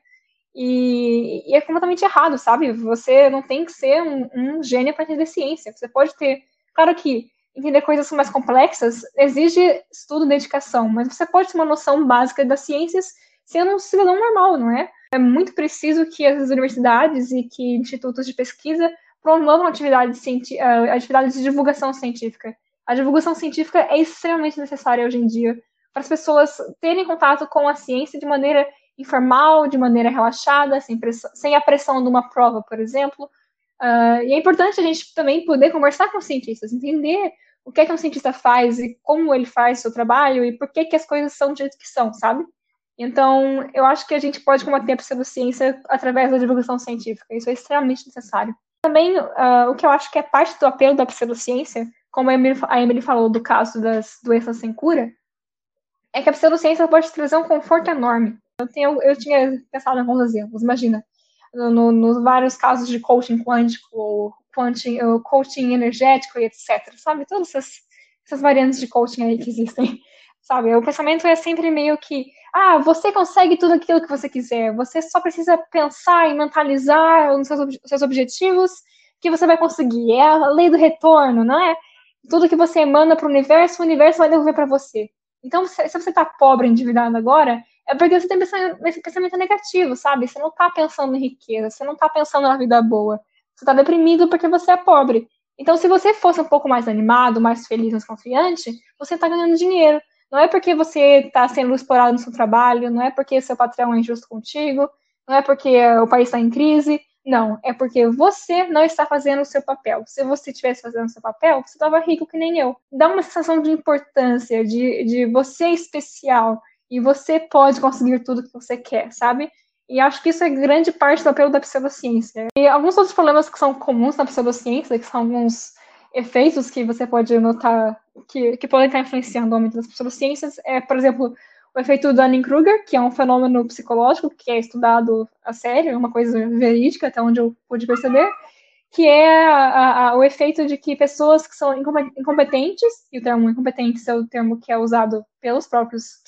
E, e é completamente errado, sabe? Você não tem que ser um, um gênio para entender ciência. Você pode ter. Claro que entender coisas mais complexas exige estudo e dedicação, mas você pode ter uma noção básica das ciências sendo um cidadão normal, não é? É muito preciso que as universidades e que institutos de pesquisa promovam atividades, uh, atividades de divulgação científica. A divulgação científica é extremamente necessária hoje em dia para as pessoas terem contato com a ciência de maneira informal, de maneira relaxada, sem, sem a pressão de uma prova, por exemplo. Uh, e é importante a gente também poder conversar com cientistas, entender o que é que um cientista faz e como ele faz o seu trabalho e por que, que as coisas são do jeito que são, sabe? Então, eu acho que a gente pode combater a pseudociência através da divulgação científica. Isso é extremamente necessário. Também, uh, o que eu acho que é parte do apelo da pseudociência, como a Emily, a Emily falou do caso das doenças sem cura, é que a pseudociência pode trazer um conforto enorme. Eu, tenho, eu tinha pensado em alguns exemplos. Imagina, no, nos vários casos de coaching quântico, coaching, coaching energético e etc. Sabe? Todas essas, essas variantes de coaching aí que existem. Sabe? O pensamento é sempre meio que, ah, você consegue tudo aquilo que você quiser. Você só precisa pensar e mentalizar os seus, seus objetivos que você vai conseguir. É a lei do retorno, não é? Tudo que você emana para o universo, o universo vai devolver para você. Então, se, você está pobre, endividado agora, é porque você tem esse pensamento negativo, sabe? Você não está pensando em riqueza, você não está pensando na vida boa. Você está deprimido porque você é pobre. Então, se você fosse um pouco mais animado, mais feliz, mais confiante, você está ganhando dinheiro. Não é porque você está sendo explorado no seu trabalho, não é porque seu patrão é injusto contigo, não é porque o país está em crise. Não, é porque você não está fazendo o seu papel. Se você estivesse fazendo o seu papel, você estava rico que nem eu. Dá uma sensação de importância, de, de você especial, e você pode conseguir tudo que você quer, sabe? E acho que isso é grande parte do apelo da pseudociência. E alguns outros problemas que são comuns na pseudociência, que são alguns efeitos que você pode notar que, que podem estar influenciando o aumento das pseudociências, é, por exemplo, o efeito Dunning-Kruger, que é um fenômeno psicológico que é estudado a sério, é uma coisa verídica, até onde eu pude perceber, que é a, a, o efeito de que pessoas que são incompetentes, e o termo incompetentes é o termo que é usado pelos próprios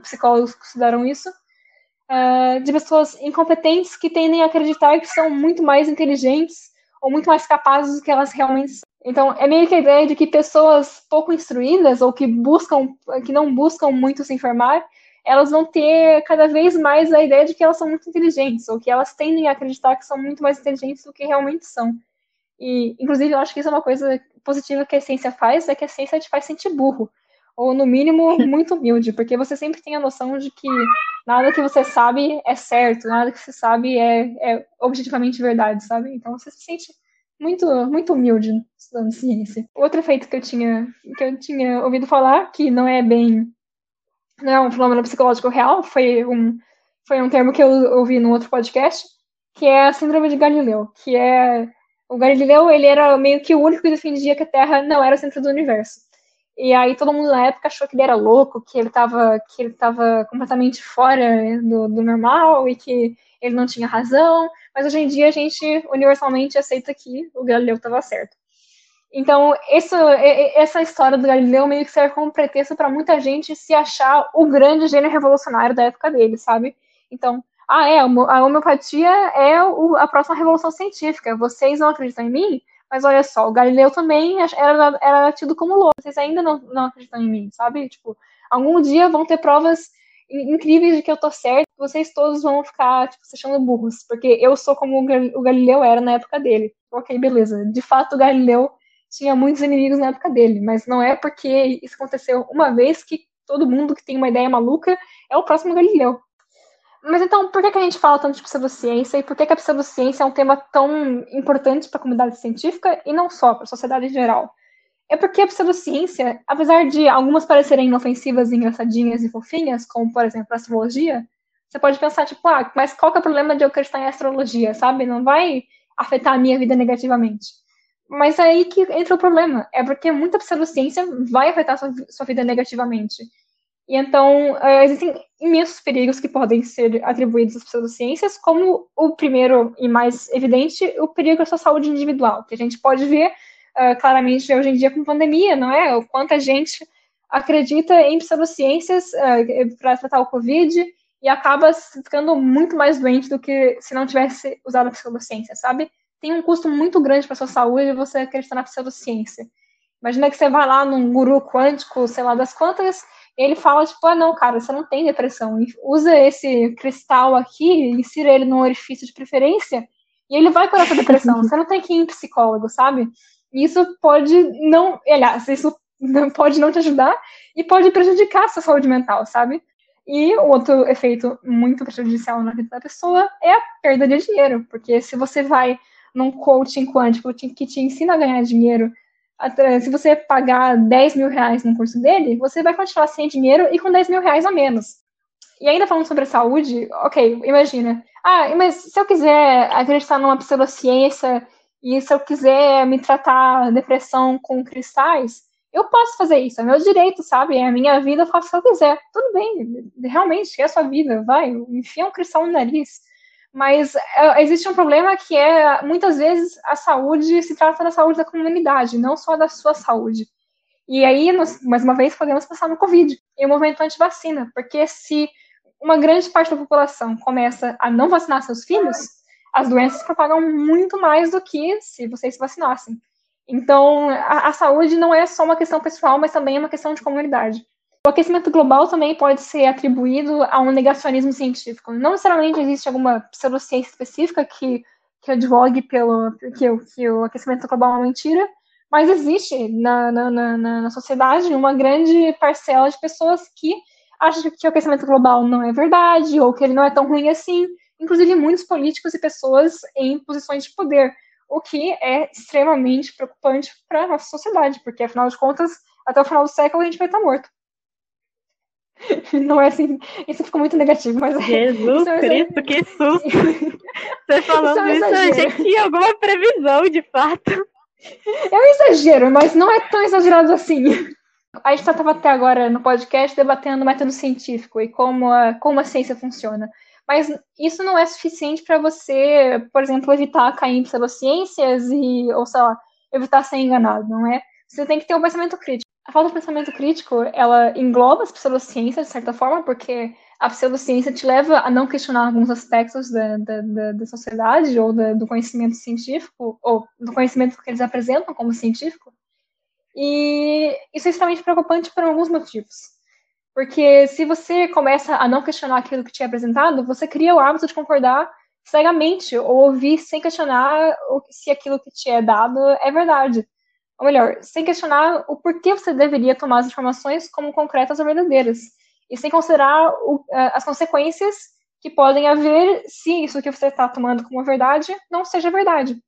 psicólogos que estudaram isso, uh, de pessoas incompetentes que tendem a acreditar que são muito mais inteligentes ou muito mais capazes do que elas realmente são. Então, é meio que a ideia de que pessoas pouco instruídas ou que buscam, que não buscam muito se informar, elas vão ter cada vez mais a ideia de que elas são muito inteligentes, ou que elas tendem a acreditar que são muito mais inteligentes do que realmente são. E, inclusive, eu acho que isso é uma coisa positiva que a ciência faz, é que a ciência te faz sentir burro, ou no mínimo muito humilde, porque você sempre tem a noção de que nada que você sabe é certo, nada que você sabe é, é objetivamente verdade, sabe? Então você se sente muito, muito humilde estudando ciência. Outro efeito que eu tinha, que eu tinha ouvido falar, que não é bem não é um fenômeno psicológico real, foi um, foi um termo que eu ouvi num outro podcast, que é a síndrome de Galileu, que é o Galileu, ele era meio que o único que defendia que a Terra não era o centro do universo. E aí todo mundo na época achou que ele era louco, que ele estava que ele tava completamente fora do, do normal e que ele não tinha razão, mas hoje em dia a gente universalmente aceita que o Galileu estava certo. Então, isso, essa história do Galileu meio que serve como pretexto para muita gente se achar o grande gênio revolucionário da época dele, sabe? Então, ah, é, a homeopatia é a próxima revolução científica. Vocês não acreditam em mim? Mas olha só, o Galileu também era, era tido como louco. Vocês ainda não, não acreditam em mim, sabe? Tipo, algum dia vão ter provas incríveis de que eu tô certo. Vocês todos vão ficar, tipo, se achando burros. Porque eu sou como o Galileu era na época dele. Ok, beleza. De fato, o Galileu tinha muitos inimigos na época dele, mas não é porque isso aconteceu uma vez que todo mundo que tem uma ideia maluca é o próximo Galileu. Mas então, por que, que a gente fala tanto de pseudociência e por que, que a pseudociência é um tema tão importante para a comunidade científica e não só para a sociedade em geral? É porque a pseudociência, apesar de algumas parecerem inofensivas, engraçadinhas e fofinhas, como por exemplo a astrologia, você pode pensar, tipo, ah, mas qual que é o problema de eu acreditar em astrologia, sabe? Não vai afetar a minha vida negativamente. Mas é aí que entra o problema. É porque muita pseudociência vai afetar sua, sua vida negativamente. E então, uh, existem imensos perigos que podem ser atribuídos às pseudociências, como o primeiro e mais evidente, o perigo à sua saúde individual, que a gente pode ver uh, claramente hoje em dia com pandemia, não é? O quanto a gente acredita em pseudociências uh, para tratar o Covid e acaba ficando muito mais doente do que se não tivesse usado a pseudociência, sabe? Tem um custo muito grande para sua saúde você acreditar na pseudociência. Imagina que você vai lá num guru quântico, sei lá das quantas, ele fala, tipo, ah, não, cara, você não tem depressão. Usa esse cristal aqui, insira ele no orifício de preferência, e ele vai curar sua depressão. Você não tem que ir em psicólogo, sabe? Isso pode não. Aliás, isso pode não te ajudar e pode prejudicar a sua saúde mental, sabe? E o outro efeito muito prejudicial na vida da pessoa é a perda de dinheiro, porque se você vai num coaching quântico que te ensina a ganhar dinheiro, se você pagar 10 mil reais no curso dele, você vai continuar sem dinheiro e com 10 mil reais a menos. E ainda falando sobre a saúde, ok, imagina. Ah, mas se eu quiser acreditar numa pseudociência e se eu quiser me tratar depressão com cristais, eu posso fazer isso, é meu direito, sabe? É a minha vida, eu faço o que eu quiser. Tudo bem, realmente, é a sua vida, vai, enfia um cristal no nariz. Mas é, existe um problema que é, muitas vezes, a saúde se trata da saúde da comunidade, não só da sua saúde. E aí, nós, mais uma vez, podemos pensar no Covid e o movimento anti-vacina, porque se uma grande parte da população começa a não vacinar seus filhos, as doenças propagam muito mais do que se vocês se vacinassem. Então, a, a, saúde não é só uma questão pessoal, mas também é uma questão de comunidade. O aquecimento global também pode ser atribuído a um negacionismo científico. Não necessariamente existe alguma pseudociência específica que, que advogue pelo que, que o aquecimento global é uma mentira, mas existe na, na, na, na sociedade uma grande parcela de pessoas que acham que o aquecimento global não é verdade, ou que ele não é tão ruim assim, inclusive muitos políticos e pessoas em posições de poder o que é extremamente preocupante para a nossa sociedade, porque afinal de contas, até o final do século a gente vai estar morto. Não é assim, isso ficou muito negativo, mas. Jesus é Cristo, que susto! Você falando isso, é isso a gente tinha alguma previsão, de fato. É um exagero, mas não é tão exagerado assim. A gente estava até agora no podcast debatendo o método científico e como a, como a ciência funciona. Mas isso não é suficiente para você, por exemplo, evitar cair em pseudociências e, ou sei lá, evitar ser enganado, não é? Você tem que ter um pensamento crítico. A falta de pensamento crítico, ela engloba as pseudociências, de certa forma, porque a pseudociência te leva a não questionar alguns aspectos da, da, da, da sociedade ou da, do conhecimento científico, ou do conhecimento que eles apresentam como científico. E isso é extremamente preocupante por alguns motivos. Porque se você começa a não questionar aquilo que te é apresentado, você cria o hábito de concordar cegamente ou ouvir sem questionar se aquilo que te é dado é verdade. Ou melhor, sem questionar o porquê você deveria tomar as informações como concretas ou verdadeiras. E sem considerar o, as consequências que podem haver se isso que você está tomando como verdade não seja verdade.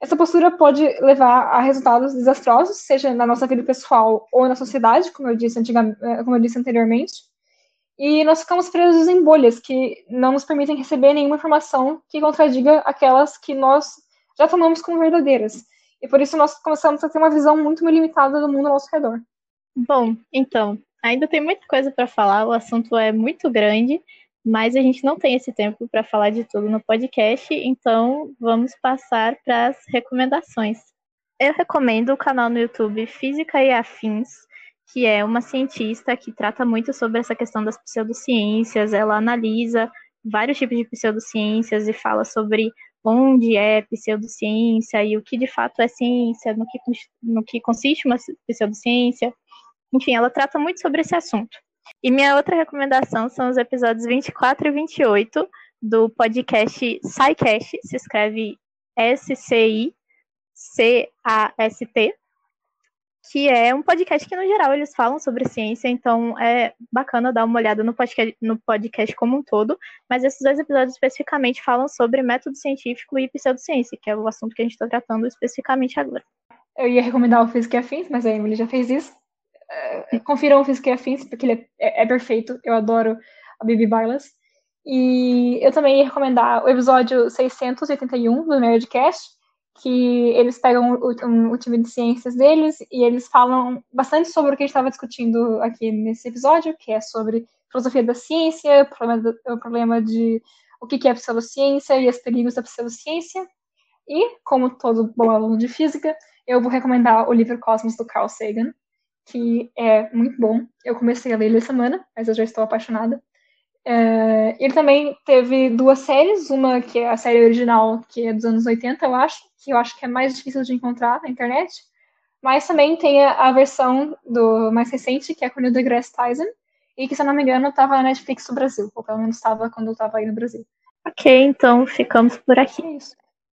Essa postura pode levar a resultados desastrosos, seja na nossa vida pessoal ou na sociedade, como eu disse, eh, como eu disse anteriormente. E nós ficamos presos em bolhas que não nos permitem receber nenhuma informação que contradiga aquelas que nós já tomamos como verdadeiras. E por isso nós começamos a ter uma visão muito limitada do mundo ao nosso redor. Bom, então, ainda tem muita coisa para falar, o assunto é muito grande, mas a gente não tem esse tempo para falar de tudo no podcast, então vamos passar para as recomendações. Eu recomendo o canal no YouTube Física e Afins, que é uma cientista que trata muito sobre essa questão das pseudociências. Ela analisa vários tipos de pseudociências e fala sobre onde é pseudociência e o que de fato é ciência, no que, no que consiste uma pseudociência. Enfim, ela trata muito sobre esse assunto. E minha outra recomendação são os episódios 24 e 28 do podcast SciCast, se escreve S-C-I-C-A-S-T, que é um podcast que, no geral, eles falam sobre ciência, então é bacana dar uma olhada no podcast, no podcast como um todo, mas esses dois episódios especificamente falam sobre método científico e pseudociência, que é o assunto que a gente está tratando especificamente agora. Eu ia recomendar o Física e Afins, mas a Emily já fez isso. Uh, confiram o Física e Afins, porque ele é, é, é, perfeito. Eu adoro a Bibi Bailas. E eu também ia recomendar o episódio 681 do Nerdcast, que eles pegam o, o, o, time de ciências deles e eles falam bastante sobre o que a gente estava discutindo aqui nesse episódio, que é sobre filosofia da ciência, o problema, do, o problema de o que é pseudociência e os perigos da pseudociência. E, como todo bom aluno de física, eu vou recomendar o livro Cosmos do Carl Sagan, que é muito bom. Eu comecei a ler ele essa semana, mas eu já estou apaixonada. É, ele também teve duas séries, uma que é a série original, que é dos anos 80, eu acho, que eu acho que é mais difícil de encontrar na internet, mas também tem a, versão do mais recente, que é com o Neil deGrasse Tyson, e que, se eu não me engano, estava na Netflix do Brasil, ou pelo menos estava quando eu estava aí no Brasil. Ok, então ficamos por aqui. É isso.